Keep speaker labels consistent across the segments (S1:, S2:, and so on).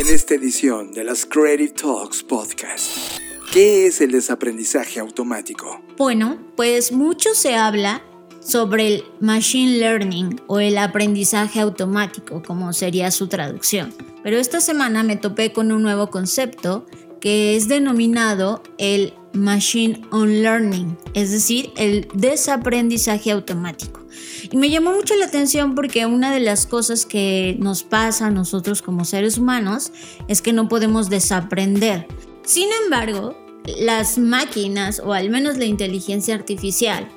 S1: En esta edición de las Creative Talks Podcast, ¿qué es el desaprendizaje automático?
S2: Bueno, pues mucho se habla sobre el machine learning o el aprendizaje automático, como sería su traducción. Pero esta semana me topé con un nuevo concepto que es denominado el Machine on Learning, es decir, el desaprendizaje automático. Y me llamó mucho la atención porque una de las cosas que nos pasa a nosotros como seres humanos es que no podemos desaprender. Sin embargo, las máquinas o al menos la inteligencia artificial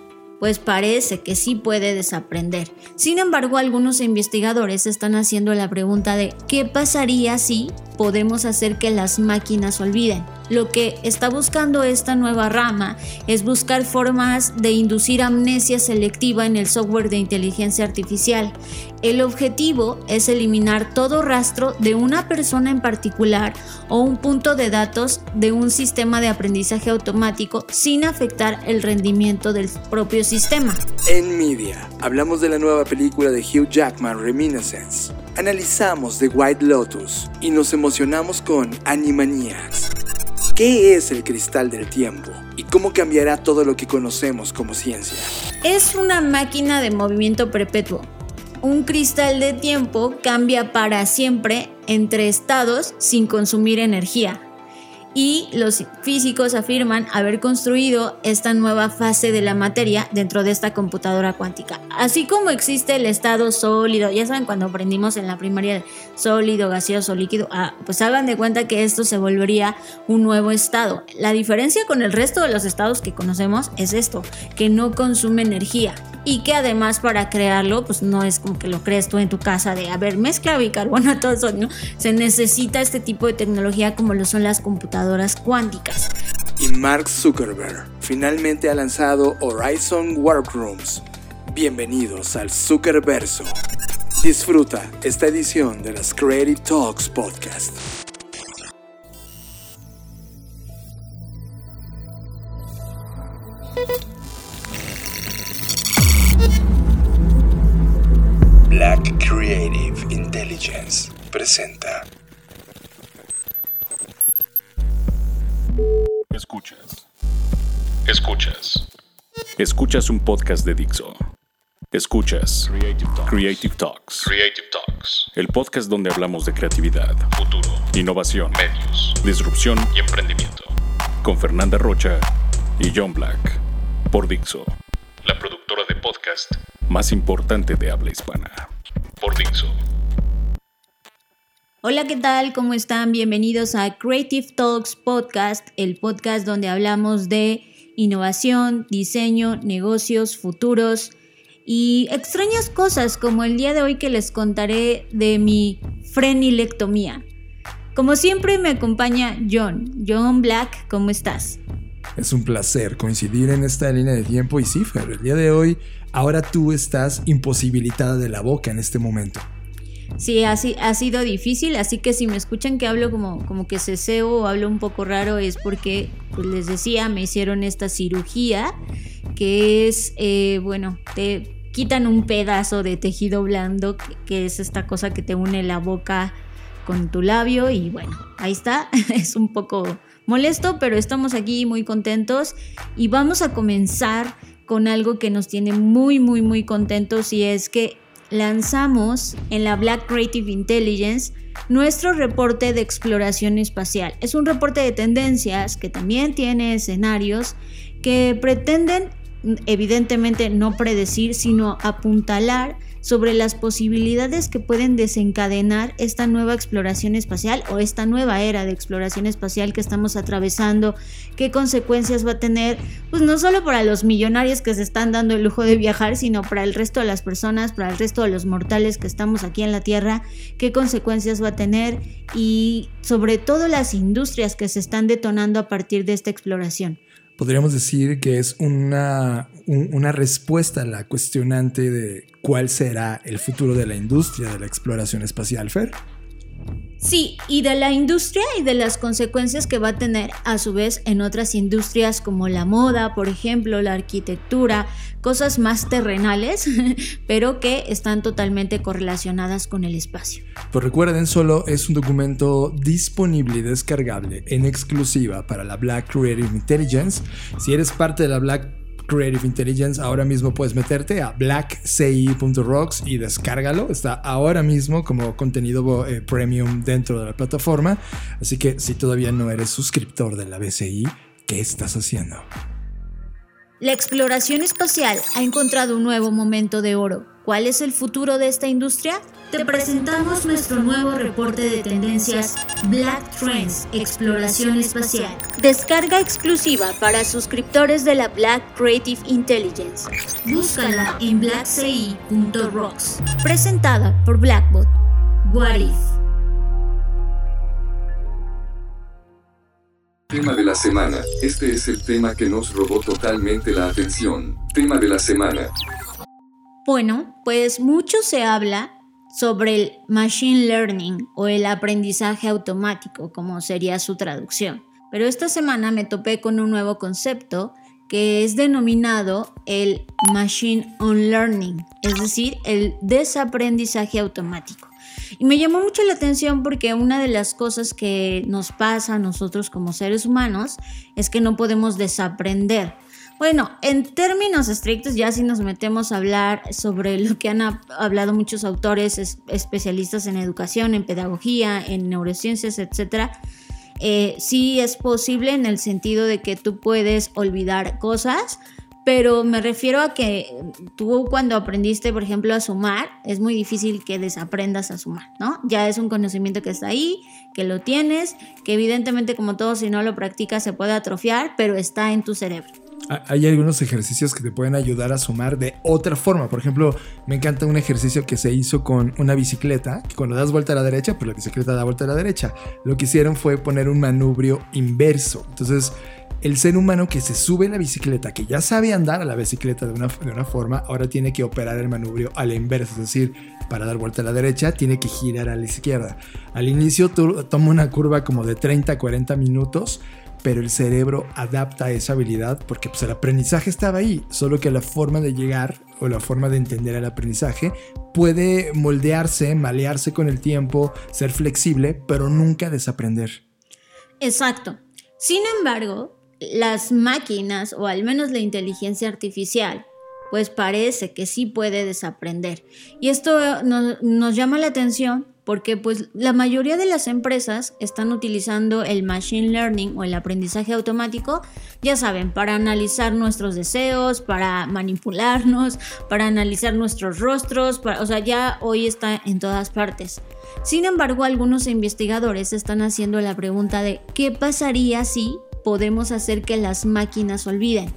S2: pues parece que sí puede desaprender. Sin embargo, algunos investigadores están haciendo la pregunta de ¿qué pasaría si podemos hacer que las máquinas olviden? Lo que está buscando esta nueva rama es buscar formas de inducir amnesia selectiva en el software de inteligencia artificial. El objetivo es eliminar todo rastro de una persona en particular o un punto de datos de un sistema de aprendizaje automático sin afectar el rendimiento del propio sistema.
S1: En Media, hablamos de la nueva película de Hugh Jackman, Reminiscence. Analizamos The White Lotus y nos emocionamos con Animaniacs. ¿Qué es el cristal del tiempo? ¿Y cómo cambiará todo lo que conocemos como ciencia?
S2: Es una máquina de movimiento perpetuo. Un cristal de tiempo cambia para siempre entre estados sin consumir energía y los físicos afirman haber construido esta nueva fase de la materia dentro de esta computadora cuántica. Así como existe el estado sólido, ya saben cuando aprendimos en la primaria sólido, gaseoso, líquido, ah, pues hagan de cuenta que esto se volvería un nuevo estado. La diferencia con el resto de los estados que conocemos es esto, que no consume energía y que además para crearlo, pues no es como que lo crees tú en tu casa de, a ver, mezcla bicarbonato, todo eso, ¿no? Se necesita este tipo de tecnología como lo son las computadoras
S1: Y Mark Zuckerberg finalmente ha lanzado Horizon Workrooms. Bienvenidos al Zuckerverso. Disfruta esta edición de las Creative Talks Podcast.
S3: Escuchas un podcast de Dixo. Escuchas Creative Talks. Creative Talks. El podcast donde hablamos de creatividad, futuro, innovación, medios, disrupción y emprendimiento. Con Fernanda Rocha y John Black. Por Dixo. La productora de podcast más importante de habla hispana. Por Dixo.
S2: Hola, ¿qué tal? ¿Cómo están? Bienvenidos a Creative Talks Podcast, el podcast donde hablamos de innovación, diseño, negocios, futuros y extrañas cosas como el día de hoy que les contaré de mi frenilectomía. Como siempre me acompaña John. John Black, ¿cómo estás?
S4: Es un placer coincidir en esta línea de tiempo y sí, Fer, el día de hoy, ahora tú estás imposibilitada de la boca en este momento.
S2: Sí, ha, ha sido difícil, así que si me escuchan que hablo como, como que ceseo o hablo un poco raro es porque, pues les decía, me hicieron esta cirugía que es, eh, bueno, te quitan un pedazo de tejido blando, que es esta cosa que te une la boca con tu labio y bueno, ahí está, es un poco molesto, pero estamos aquí muy contentos y vamos a comenzar con algo que nos tiene muy, muy, muy contentos y es que lanzamos en la Black Creative Intelligence nuestro reporte de exploración espacial. Es un reporte de tendencias que también tiene escenarios que pretenden evidentemente no predecir, sino apuntalar sobre las posibilidades que pueden desencadenar esta nueva exploración espacial o esta nueva era de exploración espacial que estamos atravesando, qué consecuencias va a tener, pues no solo para los millonarios que se están dando el lujo de viajar, sino para el resto de las personas, para el resto de los mortales que estamos aquí en la Tierra, qué consecuencias va a tener y sobre todo las industrias que se están detonando a partir de esta exploración
S4: podríamos decir que es una, una respuesta a la cuestionante de cuál será el futuro de la industria de la exploración espacial, Fer.
S2: Sí, y de la industria y de las consecuencias que va a tener a su vez en otras industrias como la moda, por ejemplo, la arquitectura, cosas más terrenales, pero que están totalmente correlacionadas con el espacio.
S4: Pues recuerden, solo es un documento disponible y descargable en exclusiva para la Black Creative Intelligence. Si eres parte de la Black Creative Intelligence, ahora mismo puedes meterte a blackci.rocks y descárgalo. Está ahora mismo como contenido eh, premium dentro de la plataforma. Así que si todavía no eres suscriptor de la BCI, ¿qué estás haciendo?
S2: La exploración espacial ha encontrado un nuevo momento de oro. ¿Cuál es el futuro de esta industria? Te presentamos nuestro nuevo reporte de tendencias Black Trends Exploración Espacial. Descarga exclusiva para suscriptores de la Black Creative Intelligence. Búscala en blackci.rocks. Presentada por Blackbot. What If?
S5: Tema de la semana. Este es el tema que nos robó totalmente la atención. Tema de la semana.
S2: Bueno, pues mucho se habla sobre el machine learning o el aprendizaje automático, como sería su traducción. Pero esta semana me topé con un nuevo concepto que es denominado el machine unlearning, es decir, el desaprendizaje automático. Y me llamó mucho la atención porque una de las cosas que nos pasa a nosotros como seres humanos es que no podemos desaprender. Bueno, en términos estrictos, ya si nos metemos a hablar sobre lo que han hablado muchos autores especialistas en educación, en pedagogía, en neurociencias, etc., eh, sí es posible en el sentido de que tú puedes olvidar cosas, pero me refiero a que tú cuando aprendiste, por ejemplo, a sumar, es muy difícil que desaprendas a sumar, ¿no? Ya es un conocimiento que está ahí, que lo tienes, que evidentemente como todo si no lo practicas se puede atrofiar, pero está en tu cerebro.
S4: Hay algunos ejercicios que te pueden ayudar a sumar de otra forma. Por ejemplo, me encanta un ejercicio que se hizo con una bicicleta, que cuando das vuelta a la derecha, pues la bicicleta da vuelta a la derecha. Lo que hicieron fue poner un manubrio inverso. Entonces, el ser humano que se sube a la bicicleta, que ya sabe andar a la bicicleta de una, de una forma, ahora tiene que operar el manubrio a la inversa, es decir, para dar vuelta a la derecha tiene que girar a la izquierda. Al inicio toma una curva como de 30 a 40 minutos, pero el cerebro adapta esa habilidad porque pues, el aprendizaje estaba ahí, solo que la forma de llegar o la forma de entender el aprendizaje puede moldearse, malearse con el tiempo, ser flexible, pero nunca desaprender.
S2: Exacto. Sin embargo, las máquinas, o al menos la inteligencia artificial, pues parece que sí puede desaprender. Y esto nos, llama la atención porque pues la mayoría de las empresas están utilizando el machine learning o el aprendizaje automático, ya saben, para analizar nuestros deseos, para manipularnos, para analizar nuestros rostros, o sea, ya hoy está en todas partes. Sin embargo, algunos investigadores están haciendo la pregunta de ¿qué pasaría si podemos hacer que las máquinas olviden.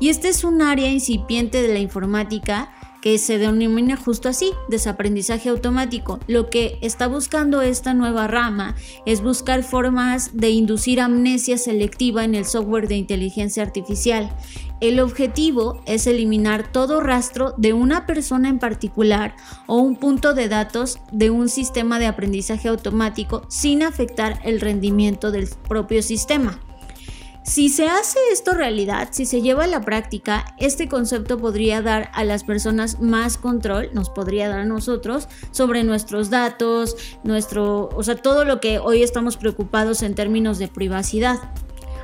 S2: Y este es un área incipiente de la informática que se denomina justo así, desaprendizaje automático. Lo que está buscando esta nueva rama es buscar formas de inducir amnesia selectiva en el software de inteligencia artificial. El objetivo es eliminar todo rastro de una persona en particular o un punto de datos de un sistema de aprendizaje automático sin afectar el rendimiento del propio sistema. Si se hace esto realidad, si se lleva a la práctica, este concepto podría dar a las personas más control, nos podría dar a nosotros sobre nuestros datos, nuestro, o sea, todo lo que hoy estamos preocupados en términos de privacidad.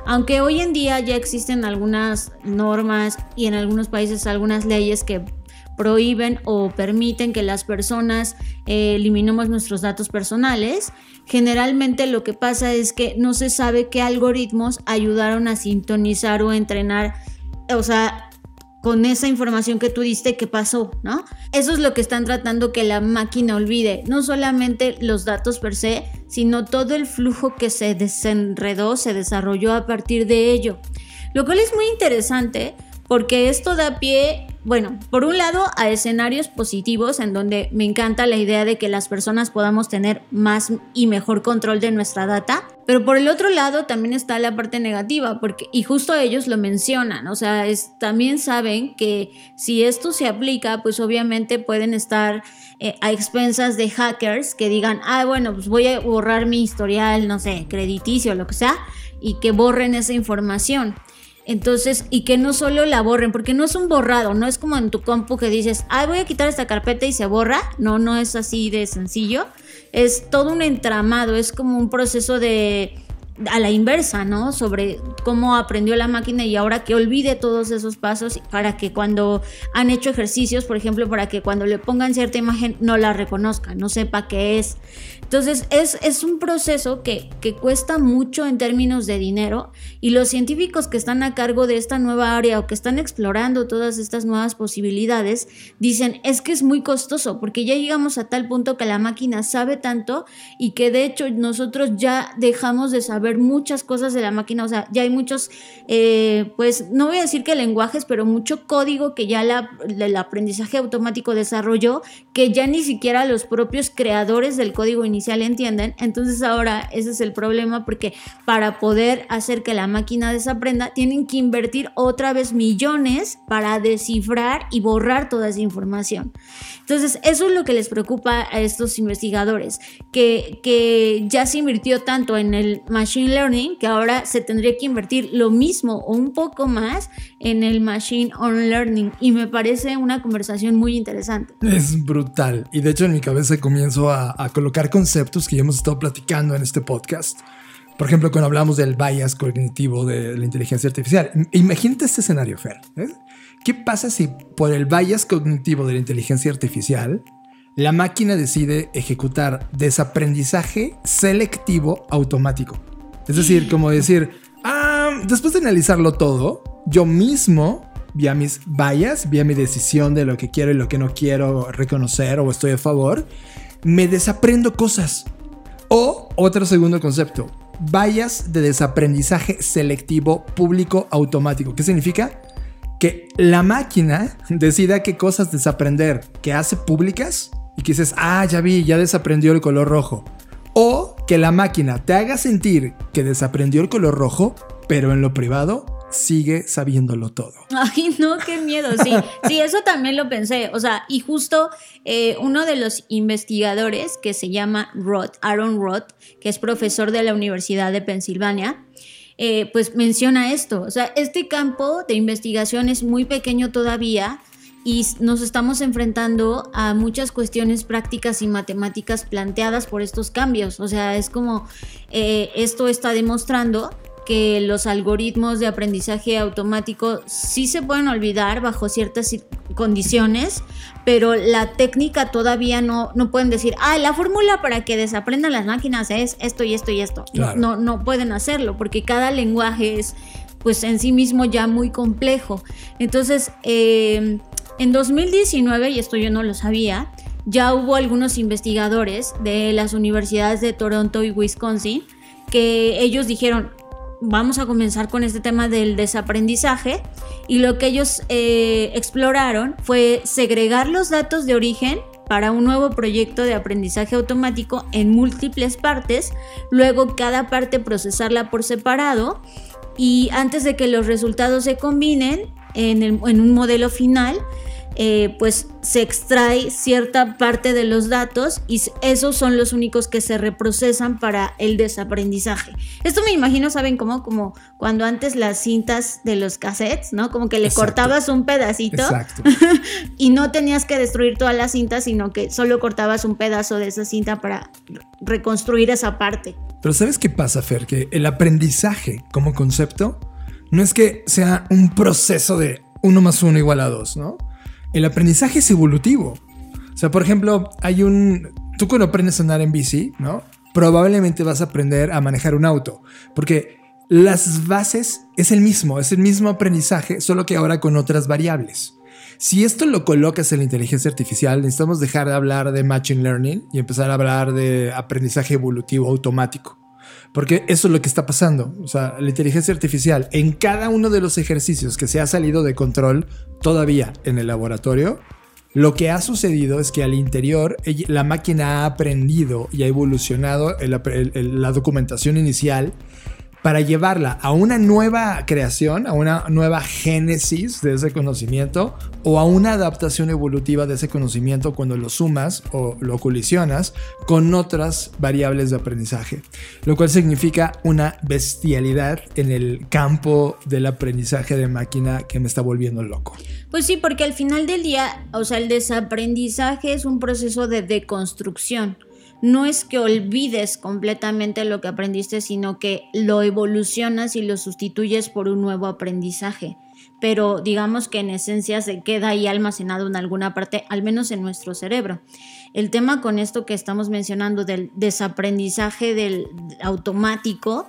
S2: Aunque hoy en día ya existen algunas normas y en algunos países algunas leyes que prohíben o permiten que las personas eh, eliminemos nuestros datos personales, generalmente lo que pasa es que no se sabe qué algoritmos ayudaron a sintonizar o entrenar, o sea, con esa información que tú diste, qué pasó, ¿no? Eso es lo que están tratando que la máquina olvide, no solamente los datos per se, sino todo el flujo que se desenredó, se desarrolló a partir de ello. Lo cual es muy interesante porque esto da pie, bueno, por un lado a escenarios positivos en donde me encanta la idea de que las personas podamos tener más y mejor control de nuestra data, Pero por el otro lado también está la parte negativa, porque, y justo ellos lo mencionan, o sea, también saben que si esto se aplica, pues obviamente pueden estar eh, a expensas de hackers que digan, ah, bueno, pues voy a borrar mi historial, no sé, crediticio, lo que sea, y que borren esa información. Entonces, y que no solo la borren, porque no es un borrado, no es como en tu compu que dices, ay, voy a quitar esta carpeta y se borra. No, no es así de sencillo. Es todo un entramado, es como un proceso de a la inversa, ¿no? Sobre cómo aprendió la máquina y ahora que olvide todos esos pasos para que cuando han hecho ejercicios, por ejemplo, para que cuando le pongan cierta imagen no la reconozca, no sepa qué es. Entonces es, es un proceso que, que cuesta mucho en términos de dinero y los científicos que están a cargo de esta nueva área o que están explorando todas estas nuevas posibilidades dicen es que es muy costoso porque ya llegamos a tal punto que la máquina sabe tanto y que de hecho nosotros ya dejamos de saber ver muchas cosas de la máquina, o sea, ya hay muchos, eh, pues no voy a decir que lenguajes, pero mucho código que ya el aprendizaje automático desarrolló, que ya ni siquiera los propios creadores del código inicial entienden. Entonces ahora ese es el problema porque para poder hacer que la máquina desaprenda, tienen que invertir otra vez millones para descifrar y borrar toda esa información. Entonces, eso es lo que les preocupa a estos investigadores, que, que ya se invirtió tanto en el Machine Learning que ahora se tendría que invertir lo mismo o un poco más en el Machine on Learning. Y me parece una conversación muy interesante.
S4: Es brutal. Y de hecho en mi cabeza comienzo a, colocar conceptos que ya hemos estado platicando en este podcast. Por ejemplo, cuando hablamos del bias cognitivo de la inteligencia artificial. Imagínate este escenario, Fer. ¿eh? ¿Qué pasa si por el bias cognitivo de la inteligencia artificial la máquina decide ejecutar desaprendizaje selectivo automático? Es decir, como decir, ah, después de analizarlo todo, yo mismo, vía mis bias, vía mi decisión de lo que quiero y lo que no quiero reconocer o estoy a favor, me desaprendo cosas. O otro segundo concepto, bias de desaprendizaje selectivo público automático. ¿Qué significa? que la máquina decida qué cosas desaprender que hace públicas y que dices, ah, ya vi, ya desaprendió el color rojo. O que la máquina te haga sentir que desaprendió el color rojo, pero en lo privado sigue sabiéndolo todo.
S2: Ay, no, qué miedo, sí. Sí, eso también lo pensé. O sea, y justo eh, uno de los investigadores que se llama Roth, Aaron Roth, que es profesor de la Universidad de Pensilvania, eh, pues menciona esto. O sea, este campo de investigación es muy pequeño todavía y nos estamos enfrentando a muchas cuestiones prácticas y matemáticas planteadas por estos cambios. O sea, es como eh, esto está demostrando que los algoritmos de aprendizaje automático sí se pueden olvidar bajo ciertas condiciones, pero la técnica todavía no, no pueden decir, ah, la fórmula para que desaprendan las máquinas es esto y esto y esto. No, no pueden hacerlo porque cada lenguaje es pues en sí mismo ya muy complejo. Entonces, em, en 2019, y esto yo no lo sabía, ya hubo algunos investigadores de las universidades de Toronto y Wisconsin que ellos dijeron, vamos a comenzar con este tema del desaprendizaje y lo que ellos eh, exploraron fue segregar los datos de origen para un nuevo proyecto de aprendizaje automático en múltiples partes, luego cada parte procesarla por separado y antes de que los resultados se combinen en, en un modelo final, eh, pues se extrae cierta parte de los datos y esos son los únicos que se reprocesan para el desaprendizaje. Esto me imagino, ¿saben cómo? Como cuando antes las cintas de los cassettes, ¿no? Como que le cortabas un pedacito y no tenías que destruir toda la cinta, sino que solo cortabas un pedazo de esa cinta para reconstruir esa parte.
S4: Pero ¿sabes qué pasa, Fer? Que el aprendizaje como concepto no es que sea un proceso de uno más uno igual a dos, ¿no? el aprendizaje es evolutivo. O sea, por ejemplo, hay un... Tú cuando aprendes a andar en bici, ¿no? Probablemente vas a aprender a manejar un auto, porque las bases es el mismo, es el mismo aprendizaje, solo que ahora con otras variables. Si esto lo colocas en la inteligencia artificial, necesitamos dejar de hablar de machine learning y empezar a hablar de aprendizaje evolutivo automático. Porque eso es lo que está pasando. O sea, la inteligencia artificial en cada uno de los ejercicios que se ha salido de control todavía en el laboratorio, Lo que ha sucedido es que al interior la máquina ha aprendido y ha evolucionado la documentación inicial para llevarla a una nueva creación, a una nueva génesis de ese conocimiento o a una adaptación evolutiva de ese conocimiento cuando lo sumas o lo colisionas con otras variables de aprendizaje, lo cual significa una bestialidad en el campo del aprendizaje de máquina que me está volviendo loco.
S2: Pues sí, porque al final del día, o sea, el desaprendizaje es un proceso de deconstrucción no es que olvides completamente lo que aprendiste, sino que lo evolucionas y lo sustituyes por un nuevo aprendizaje. Pero digamos que en esencia se queda ahí almacenado en alguna parte, al menos en nuestro cerebro. El tema con esto que estamos mencionando del desaprendizaje del automático,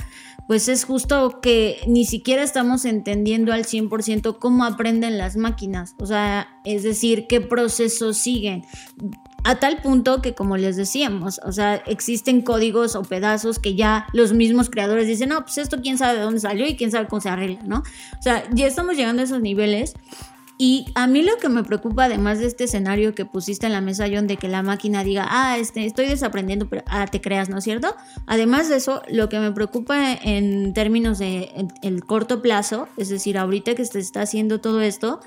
S2: pues es justo que ni siquiera estamos entendiendo al 100% cómo aprenden las máquinas, o sea, es decir, qué procesos siguen. A tal punto que, como les decíamos, o sea, existen códigos o pedazos que ya los mismos creadores dicen, no, pues esto quién sabe de dónde salió y quién sabe cómo se arregla, ¿no? O sea, ya estamos llegando a esos niveles. Y a mí lo que me preocupa, además de este escenario que pusiste en la mesa, John, de que la máquina diga, ah, este, estoy desaprendiendo, pero ah, te creas, ¿no es cierto? Además de eso, lo que me preocupa en términos de el corto plazo, es decir, ahorita que se está haciendo todo esto,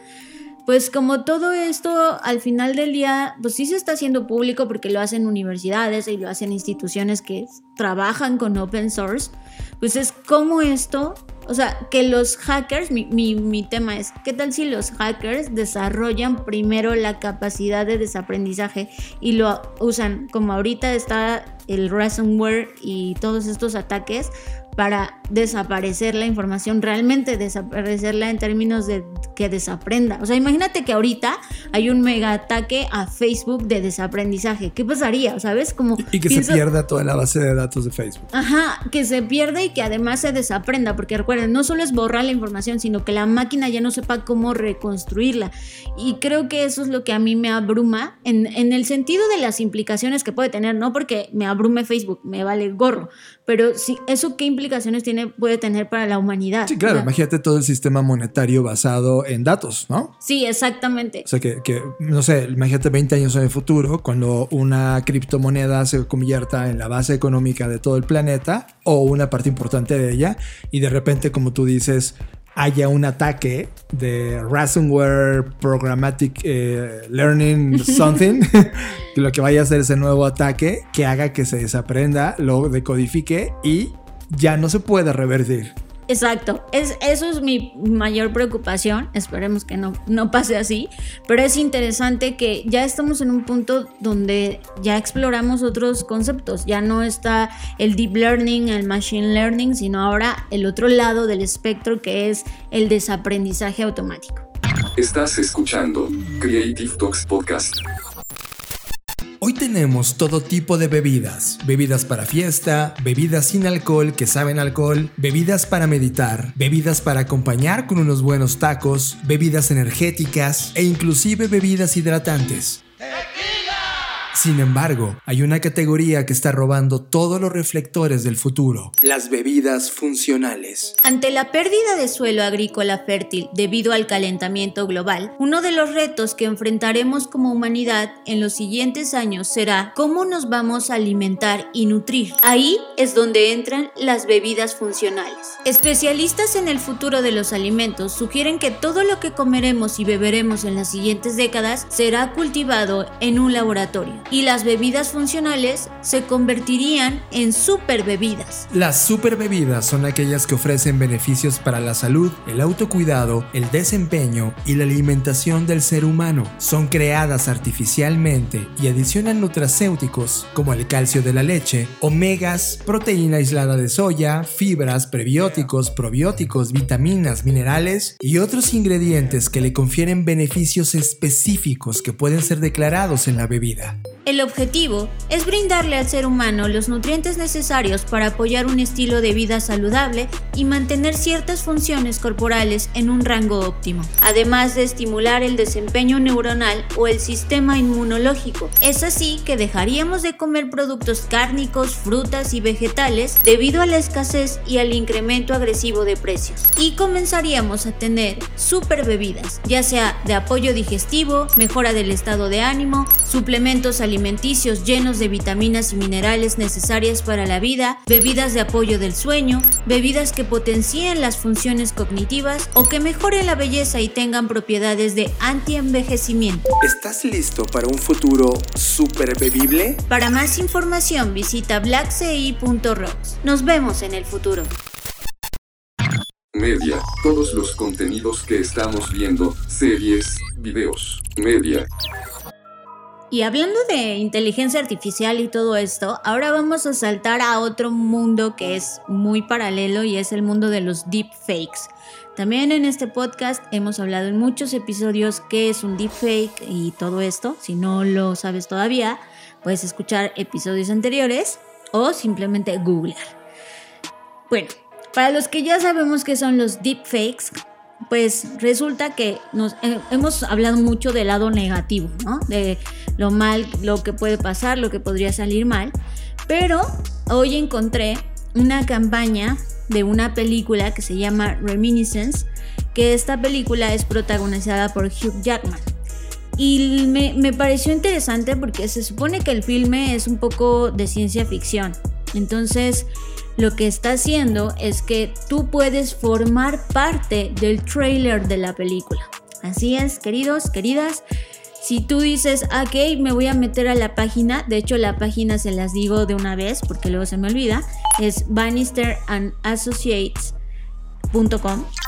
S2: pues como todo esto al final del día, pues sí se está haciendo público porque lo hacen universidades y lo hacen instituciones que trabajan con open source, pues es como esto, o sea, que los hackers, mi, mi, tema es, ¿qué tal si los hackers desarrollan primero la capacidad de desaprendizaje y lo usan como ahorita está el ransomware y todos estos ataques? para desaparecer la información, realmente desaparecerla en términos de que desaprenda. O sea, imagínate que ahorita hay un mega ataque a Facebook de desaprendizaje. ¿Qué pasaría? ¿Sabes? Como
S4: y que se pierda toda la base de datos de Facebook.
S2: Ajá, que se pierda y que además se desaprenda, porque recuerden, no solo es borrar la información, sino que la máquina ya no sepa cómo reconstruirla. Y creo que eso es lo que a mí me abruma en, en el sentido de las implicaciones que puede tener, no porque me abrume Facebook, me vale gorro, pero sí, eso qué implicaciones tiene, puede tener para la humanidad.
S4: Sí, claro, imagínate todo el sistema monetario basado en datos, ¿no?
S2: Sí, exactamente.
S4: O sea, que, que, no sé, imagínate 20 años en el futuro, cuando una criptomoneda se convierta en la base económica de todo el planeta o una parte importante de ella, y de repente, como tú dices, haya un ataque de ransomware programmatic eh, learning something que lo que vaya a hacer ese nuevo ataque que haga que se desaprenda lo decodifique y ya no se pueda revertir.
S2: Exacto, es, eso es mi mayor preocupación, esperemos que no, no pase así, pero es interesante que ya estamos en un punto donde ya exploramos otros conceptos, ya no está el deep learning, el machine learning, sino ahora el otro lado del espectro que es el desaprendizaje automático.
S5: Estás escuchando Creative Talks Podcast.
S4: Hoy tenemos todo tipo de bebidas. Bebidas para fiesta, bebidas sin alcohol que saben alcohol, bebidas para meditar, bebidas para acompañar con unos buenos tacos, bebidas energéticas e inclusive bebidas hidratantes. Sin embargo, hay una categoría que está robando todos los reflectores del futuro.
S1: Las bebidas funcionales.
S2: Ante la pérdida de suelo agrícola fértil debido al calentamiento global, uno de los retos que enfrentaremos como humanidad en los siguientes años será cómo nos vamos a alimentar y nutrir. Ahí es donde entran las bebidas funcionales. Especialistas en el futuro de los alimentos sugieren que todo lo que comeremos y beberemos en las siguientes décadas será cultivado en un laboratorio y las bebidas funcionales se convertirían en super bebidas.
S4: Las super bebidas son aquellas que ofrecen beneficios para la salud, el autocuidado, el desempeño y la alimentación del ser humano. Son creadas artificialmente y adicionan nutracéuticos como el calcio de la leche, omegas, proteína aislada de soya, fibras, prebióticos, probióticos, vitaminas, minerales y otros ingredientes que le confieren beneficios específicos que pueden ser declarados en la bebida.
S2: El objetivo es brindarle al ser humano los nutrientes necesarios para apoyar un estilo de vida saludable y mantener ciertas funciones corporales en un rango óptimo, además de estimular el desempeño neuronal o el sistema inmunológico. Es así que dejaríamos de comer productos cárnicos, frutas y vegetales debido a la escasez y al incremento agresivo de precios. Y comenzaríamos a tener super bebidas, ya sea de apoyo digestivo, mejora del estado de ánimo, suplementos alimentarios alimenticios llenos de vitaminas y minerales necesarias para la vida, bebidas de apoyo del sueño, bebidas que potencien las funciones cognitivas o que mejoren la belleza y tengan propiedades de anti-envejecimiento.
S1: ¿Estás listo para un futuro super bebible?
S2: Para más información visita blackci.rocks. Nos vemos en el futuro.
S5: Media, todos los contenidos que estamos viendo, series, videos, media.
S2: Y hablando de inteligencia artificial y todo esto, ahora vamos a saltar a otro mundo que es muy paralelo y es el mundo de los deepfakes. También en este podcast hemos hablado en muchos episodios qué es un deepfake y todo esto. Si no lo sabes todavía, puedes escuchar episodios anteriores o simplemente googlear. Bueno, para los que ya sabemos qué son los deepfakes, pues resulta que nos eh, hemos hablado mucho del lado negativo, ¿no? De lo mal, lo que puede pasar, lo que podría salir mal. Pero hoy encontré una campaña de una película que se llama Reminiscence, que esta película es protagonizada por Hugh Jackman. Y me, me pareció interesante porque se supone que el filme es un poco de ciencia ficción. Entonces, lo que está haciendo es que tú puedes formar parte del trailer de la película. Así es, queridos, queridas. Si tú dices, ok, me voy a meter a la página, de hecho la página se las digo de una vez porque luego se me olvida, es Bannister and Associates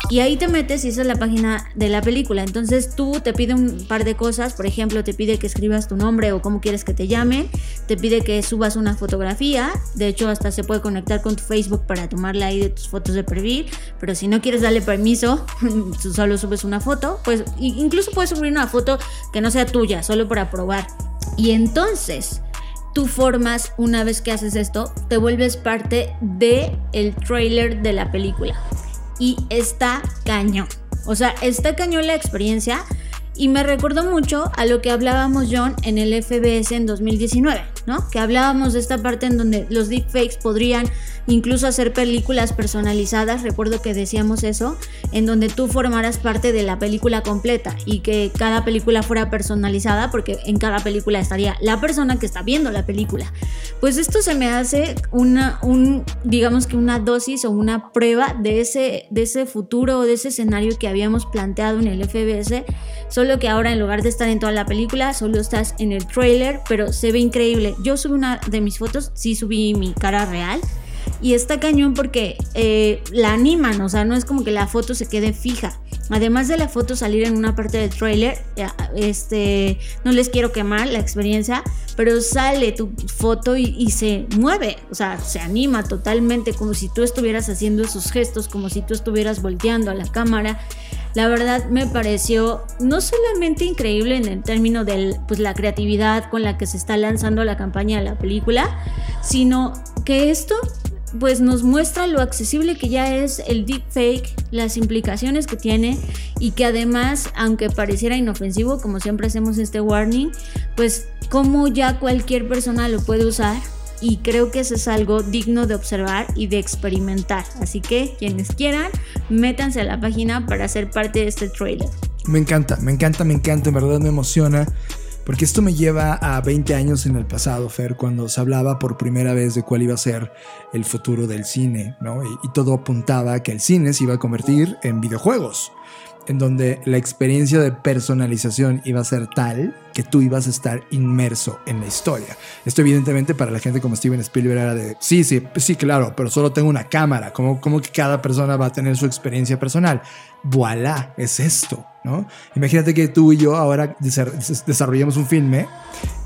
S2: y ahí te metes y esa es la página de la película. Entonces tú te pide un par de cosas, por ejemplo, te pide que escribas tu nombre o cómo quieres que te llamen, te pide que subas una fotografía, de hecho hasta se puede conectar con tu Facebook para tomarla ahí de tus fotos de perfil, pero si no quieres darle permiso, solo subes una foto, pues incluso puedes subir una foto que no sea tuya, solo para probar. Y entonces tú formas, una vez que haces esto, te vuelves parte de trailer de la película y está cañón. O sea, está cañón la experiencia y me recordó mucho a lo que hablábamos John en el FBS en 2019, ¿no? Que hablábamos de esta parte en donde los deepfakes podrían incluso hacer películas personalizadas, recuerdo que decíamos eso, en donde tú formaras parte de la película completa y que cada película fuera personalizada porque en cada película estaría la persona que está viendo la película. Pues esto se me hace una, un, digamos que una dosis o una prueba de ese, de ese futuro o de ese escenario que habíamos planteado en el FBS, solo que ahora en lugar de estar en toda la película, solo estás en el trailer, pero se ve increíble. Yo subí una de mis fotos, sí subí mi cara real y está cañón porque eh, la animan, o sea, no es como que la foto se quede fija. Además de la foto salir en una parte del trailer, este, no les quiero quemar la experiencia, pero sale tu foto y, y, se mueve, o sea, se anima totalmente como si tú estuvieras haciendo esos gestos, como si tú estuvieras volteando a la cámara. La verdad me pareció no solamente increíble en el término de pues, la creatividad con la que se está lanzando la campaña de la película, sino que esto pues nos muestra lo accesible que ya es el deepfake, las implicaciones que tiene y que además, aunque pareciera inofensivo, como siempre hacemos este warning, pues como ya cualquier persona lo puede usar y creo que eso es algo digno de observar y de experimentar. Así que quienes quieran, métanse a la página para ser parte de este trailer.
S4: Me encanta, me encanta, me encanta, en verdad me emociona. Porque esto me lleva a 20 años en el pasado, Fer, cuando se hablaba por primera vez de cuál iba a ser el futuro del cine, ¿no? Y, y todo apuntaba a que el cine se iba a convertir en videojuegos en donde la experiencia de personalización iba a ser tal que tú ibas a estar inmerso en la historia. Esto evidentemente para la gente como Steven Spielberg era de, sí, sí, sí, claro, pero solo tengo una cámara, como, como que cada persona va a tener su experiencia personal. Voilà, es esto, ¿no? Imagínate que tú y yo ahora desarrollamos un filme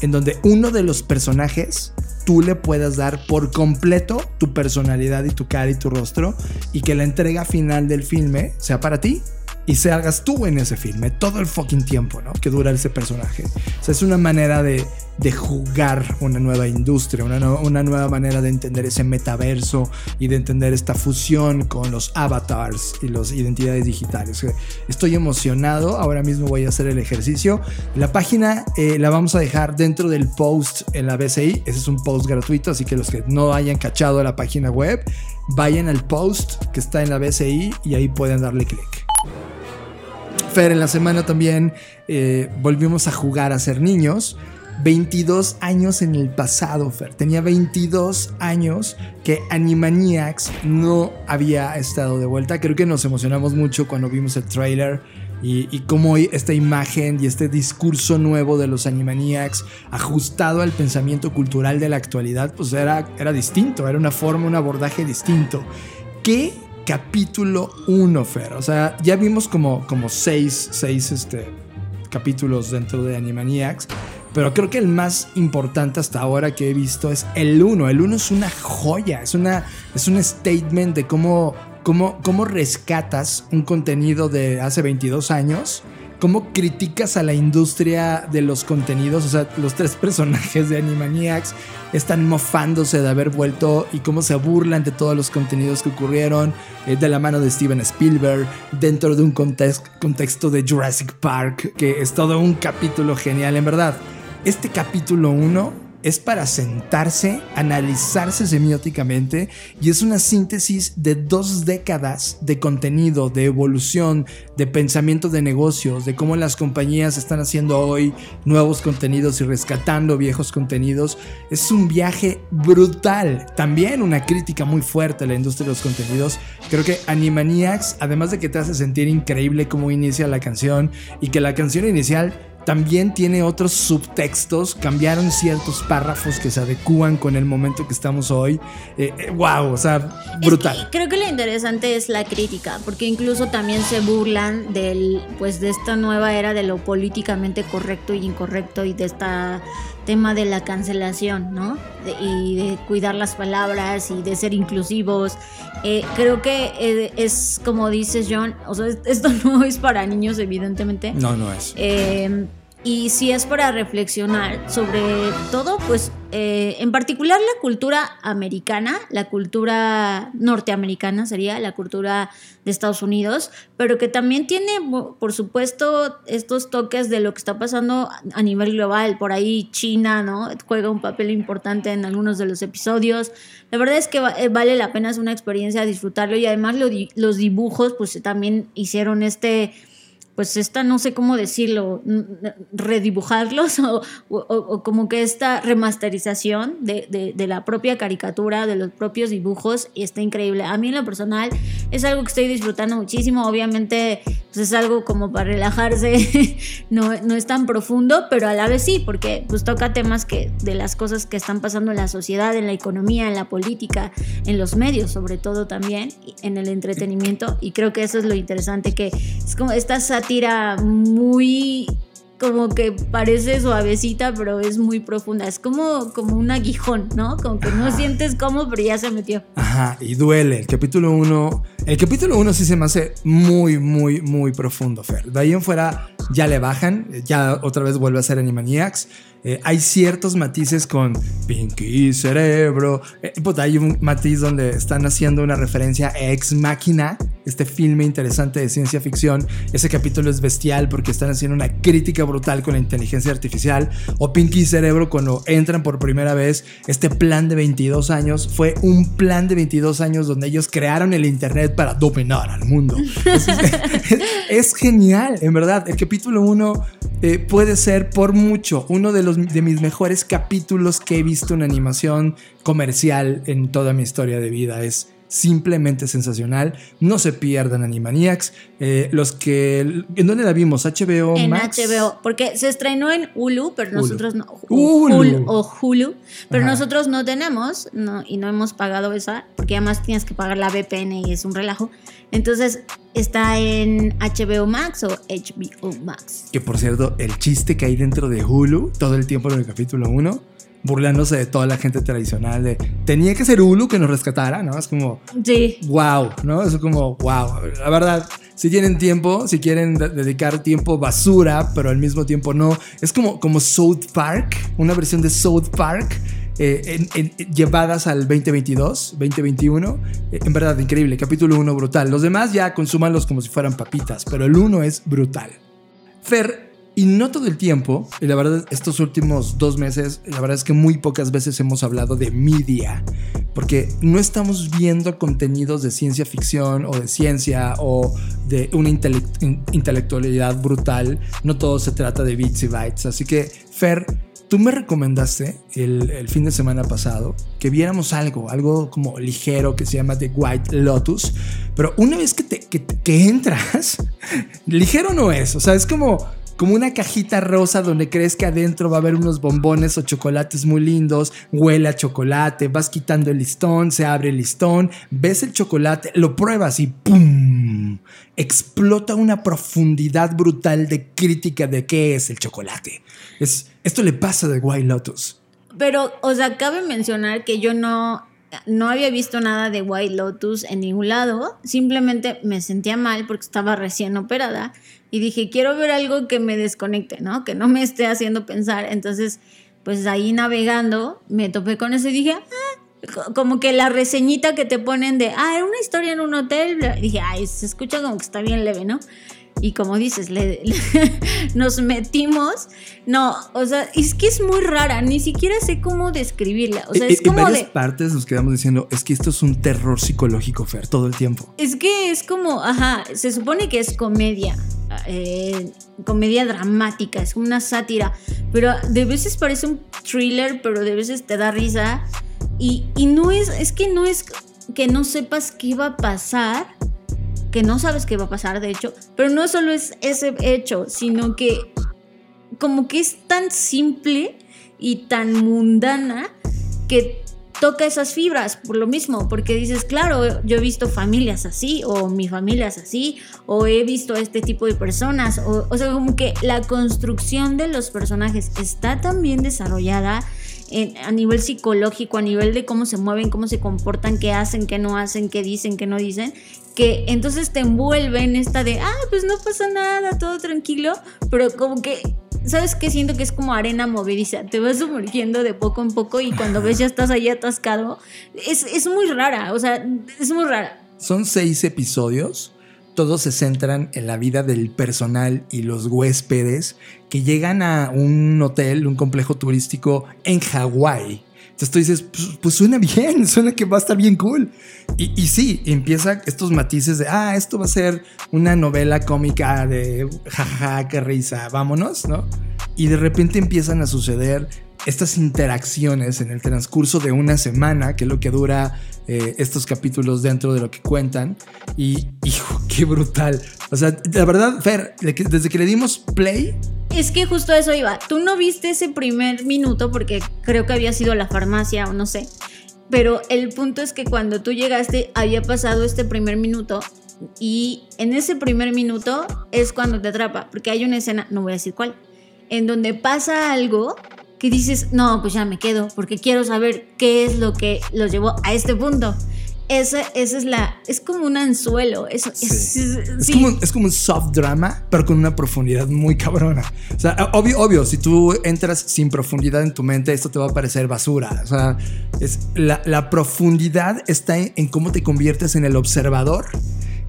S4: en donde uno de los personajes tú le puedas dar por completo tu personalidad y tu cara y tu rostro y que la entrega final del filme sea para ti y se hagas tú en ese filme todo el fucking tiempo, ¿no? Que dura ese personaje. O sea, es una manera de, de jugar una nueva industria, una, no- una nueva manera de entender ese metaverso y de entender esta fusión con los avatars y las identidades digitales. Estoy emocionado, ahora mismo voy a hacer el ejercicio. La página eh, la vamos a dejar dentro del post en la BCI, ese es un post gratuito, así que los que no hayan cachado la página web, vayan al post que está en la BCI y ahí pueden darle clic. Fer, en la semana también eh, volvimos a jugar a ser niños. 22 años en el pasado, Fer. Tenía 22 años que Animaniacs no había estado de vuelta. Creo que nos emocionamos mucho cuando vimos el trailer y, y cómo esta imagen y este discurso nuevo de los Animaniacs ajustado al pensamiento cultural de la actualidad, pues era, era distinto, era una forma, un abordaje distinto. ¿Qué capítulo 1, Fer? O sea, ya vimos como, como seis, seis este, capítulos dentro de Animaniacs. Pero creo que el más importante hasta ahora que he visto es el 1. El 1 es una joya, es, una, es un statement de cómo, cómo, cómo rescatas un contenido de hace 22 años, cómo criticas a la industria de los contenidos. O sea, los tres personajes de Animaniacs están mofándose de haber vuelto y cómo se burlan de todos los contenidos que ocurrieron eh, de la mano de Steven Spielberg dentro de un context- contexto de Jurassic Park, que es todo un capítulo genial, en verdad. Este capítulo 1 es para sentarse, analizarse semióticamente y es una síntesis de dos décadas de contenido, de evolución, de pensamiento de negocios, de cómo las compañías están haciendo hoy nuevos contenidos y rescatando viejos contenidos. Es un viaje brutal. También una crítica muy fuerte a la industria de los contenidos. Creo que Animaniacs, además de que te hace sentir increíble cómo inicia la canción y que la canción inicial también tiene otros subtextos, cambiaron ciertos párrafos que se adecúan con el momento que estamos hoy. Eh, eh, wow, o sea,
S2: Es
S4: brutal.
S2: que creo que lo interesante es la crítica, porque incluso también se burlan del, pues, de esta nueva era de lo políticamente correcto y incorrecto y de esta tema de la cancelación, ¿no? De- y de cuidar las palabras y de ser inclusivos. Eh, creo que eh, es como dices John, o sea, esto no es para niños evidentemente.
S4: No, no es.
S2: Eh, y si es para reflexionar sobre todo, pues eh, en particular la cultura americana, la cultura norteamericana sería la cultura de Estados Unidos, pero que también tiene, por supuesto, estos toques de lo que está pasando a nivel global. Por ahí China, ¿no? Juega un papel importante en algunos de los episodios. La verdad es que eh, vale la pena, es una experiencia disfrutarlo y además los dibujos, pues también hicieron este pues esta, no sé cómo decirlo, redibujarlos o, o- como que esta remasterización de, de- la propia caricatura, de los propios dibujos, y está increíble. A mí en lo personal es algo que estoy disfrutando muchísimo, obviamente pues es algo como para relajarse, no, no es tan profundo, pero a la vez sí, porque pues toca temas que, de las cosas que están pasando en la sociedad, en la economía, en la política, en los medios sobre todo también, en el entretenimiento, y creo que eso es lo interesante, que es como esta sátira muy como que parece suavecita, pero es muy profunda. Es como, como un aguijón, ¿no? Como que no sientes cómo, pero ya se metió.
S4: Ajá, y duele. El capítulo 1. El capítulo 1 sí se me hace muy, muy, muy profundo, Fer. De ahí en fuera ya le bajan. Ya otra vez vuelve a ser Animaniacs. Eh, hay ciertos matices con Pinky Cerebro. Eh, puta, hay un matiz donde están haciendo una referencia a Ex Máquina, este filme interesante de ciencia ficción. Ese capítulo es bestial porque están haciendo una crítica brutal con la inteligencia artificial. O Pinky Cerebro, cuando entran por primera vez, este plan de 22 años fue un plan de 22 años donde ellos crearon el Internet para dominar al mundo. Es genial, en verdad. El capítulo 1 eh, puede ser por mucho uno de, los, de mis mejores capítulos que he visto en animación comercial en toda mi historia de vida. Es simplemente sensacional. No se pierdan Animaniacs. Eh, los que... ¿En dónde la vimos? HBO
S2: En
S4: Max.
S2: HBO, porque se estrenó en Hulu, pero
S4: Hulu.
S2: nosotros no.
S4: Hulu.
S2: Hul- o Hulu, pero
S4: Ajá.
S2: nosotros no tenemos no, y no hemos pagado esa, porque además tienes que pagar la VPN y es un relajo. Entonces está en HBO Max o HBO Max.
S4: Que por cierto, el chiste que hay dentro de Hulu todo el tiempo en el capítulo 1, burlándose de toda la gente tradicional de tenía que ser Hulu que nos rescatara, ¿no? Es como,
S2: Sí.
S4: wow, ¿no? Es como, wow. La verdad, si tienen tiempo, si quieren de- dedicar tiempo basura, pero al mismo tiempo no. Es como, como South Park, una versión de South Park. eh, en- en- llevadas al 2022, 2021. Eh, en verdad, increíble. Capítulo 1, brutal. Los demás ya consúmanlos como si fueran papitas, pero el 1 es brutal. Fer, y no todo el tiempo, y la verdad, estos últimos dos meses, la verdad es que muy pocas veces hemos hablado de media, porque no estamos viendo contenidos de ciencia ficción o de ciencia o de una intele- in- intelectualidad brutal. No todo se trata de bits y bytes. Así que, Fer, tú me recomendaste el, fin de semana pasado que viéramos algo, algo como ligero que se llama The White Lotus, pero una vez que, te, que entras, ligero no es, o sea, es como como una cajita rosa donde crees que adentro va a haber unos bombones o chocolates muy lindos, huele chocolate, vas quitando el listón, se abre el listón, ves el chocolate, lo pruebas y ¡pum! Explota una profundidad brutal de crítica de qué es el chocolate. Es, esto le pasa de White Lotus.
S2: Pero, o sea, cabe mencionar que yo no, no había visto nada de White Lotus en ningún lado. Simplemente me sentía mal porque estaba recién operada. Y dije, quiero ver algo que me desconecte, ¿no? Que no me esté haciendo pensar. Entonces, pues ahí navegando, me topé con eso y dije, ah, co- como que la reseñita que te ponen de, ah, era una historia en un hotel. dije, ay, se escucha como que está bien leve, ¿no? Y como dices, le- le- nos metimos. No, o sea, es que es muy rara, ni siquiera sé cómo describirla. O sea, es
S4: y- en
S2: como
S4: varias
S2: de.
S4: partes nos quedamos diciendo, es que esto es un terror psicológico, Fer, todo el tiempo.
S2: Es que es como, ajá, se supone que es comedia, eh, comedia dramática, es una sátira, pero de veces parece un thriller, pero de veces te da risa. Y, y no es, es que no es que no sepas qué va a pasar, que no sabes qué va a pasar, de hecho, pero no solo es ese hecho, sino que como que es tan simple y tan mundana que toca esas fibras por lo mismo, porque dices, claro, yo he visto familias así, o mi familia es así, o he visto a este tipo de personas, o, o sea, como que la construcción de los personajes está tan bien desarrollada a nivel psicológico, a nivel de cómo se mueven, cómo se comportan, qué hacen, qué no hacen, qué dicen, qué no dicen, que entonces te envuelve en esta de, ah, pues no pasa nada, todo tranquilo, pero como que ¿Sabes qué? Siento que es como arena movediza. Te vas sumergiendo de poco en poco y cuando ves ya estás ahí atascado. Es, es muy rara, o sea, es muy rara.
S4: Son seis episodios. Todos se centran en la vida del personal y los huéspedes que llegan a un hotel, un complejo turístico en Hawái. Entonces tú dices, pues, pues suena bien, suena que va a estar bien cool. Y, y sí, empieza estos matices de, ah, esto va a ser una novela cómica de jaja, qué risa, vámonos, ¿no? Y de repente empiezan a suceder estas interacciones en el transcurso de una semana, que es lo que dura eh, estos capítulos dentro de lo que cuentan. Y, hijo, qué brutal. O sea, la verdad, Fer, desde que le dimos play,
S2: Es que justo eso iba. Tú no viste ese primer minuto porque creo que había sido la farmacia o no sé. Pero el punto es que cuando tú llegaste había pasado este primer minuto y en ese primer minuto es cuando te atrapa, porque hay una escena, no voy a decir cuál, en donde pasa algo que dices, no, pues ya me quedo, porque quiero saber qué es lo que los llevó a este punto. Esa, esa es la, es como un anzuelo, eso,
S4: Sí.
S2: es,
S4: Es,
S2: sí.
S4: como, es como un soft drama, pero con una profundidad muy cabrona. O sea, obvio, obvio, si tú entras sin profundidad en tu mente, esto te va a parecer basura. O sea, es, la, la profundidad está en, en cómo te conviertes en el observador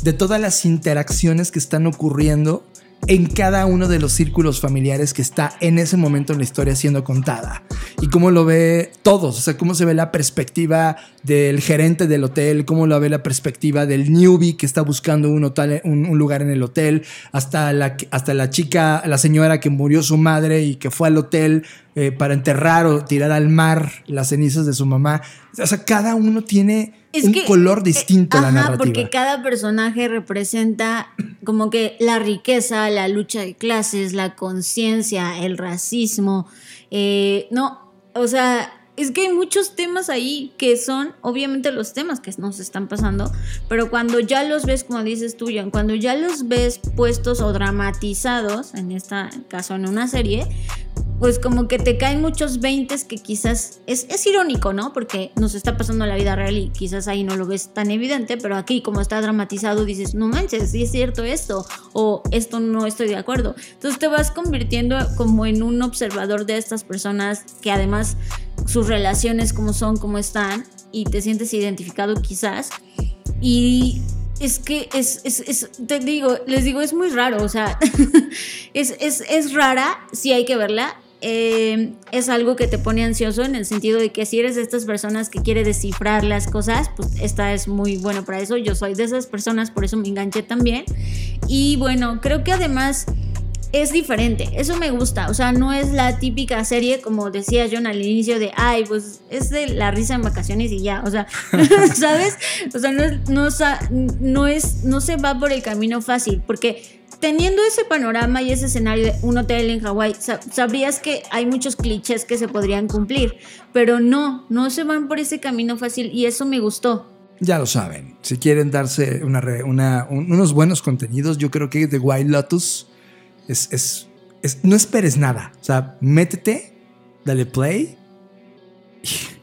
S4: de todas las interacciones que están ocurriendo en cada uno de los círculos familiares que está en ese momento en la historia siendo contada. Y cómo lo ve todos, o sea, cómo se ve la perspectiva del gerente del hotel, cómo lo ve la perspectiva del newbie que está buscando un, hotel, un, lugar en el hotel, hasta la, hasta la chica, la señora que murió su madre y que fue al hotel eh, para enterrar o tirar al mar las cenizas de su mamá. O sea, cada uno tiene
S2: Es
S4: un
S2: que,
S4: color
S2: eh,
S4: distinto a la
S2: ajá,
S4: narrativa.
S2: porque cada personaje representa como que la riqueza, la lucha de clases, la conciencia, el racismo. eh, no, o sea, es que hay muchos temas ahí que son obviamente los temas que nos están pasando, pero cuando ya los ves, como dices tú, Jan, cuando ya los ves puestos o dramatizados, en este caso en una serie, pues como que te caen muchos veintes que quizás es, es irónico, ¿no? Porque nos está pasando la vida real y quizás ahí no lo ves tan evidente, pero aquí como está dramatizado dices, no manches, sí es cierto esto, o esto no estoy de acuerdo. Entonces te vas convirtiendo como en un observador de estas personas que además sus relaciones como son, como están, y te sientes identificado quizás. Y es que es, es, es, te digo, les digo, es muy raro, o sea, es, es, es rara, sí hay que verla. Eh, es algo que te pone ansioso en el sentido de que si eres de estas personas que quiere descifrar las cosas, pues esta es muy bueno para eso. Yo soy de esas personas, por eso me enganché también. Y bueno, creo que además es diferente, eso me gusta, o sea, no es la típica serie como decía John al inicio de, ay, pues es de la risa en vacaciones y ya, o sea, ¿sabes? O sea, no, no, es, no se va por el camino fácil, porque teniendo ese panorama y ese escenario de un hotel en Hawái, sabrías que hay muchos clichés que se podrían cumplir, pero no, no se van por ese camino fácil y eso me gustó.
S4: Ya lo saben, si quieren darse unos buenos contenidos, yo creo que The White Lotus es, no esperes nada. O sea, métete, dale play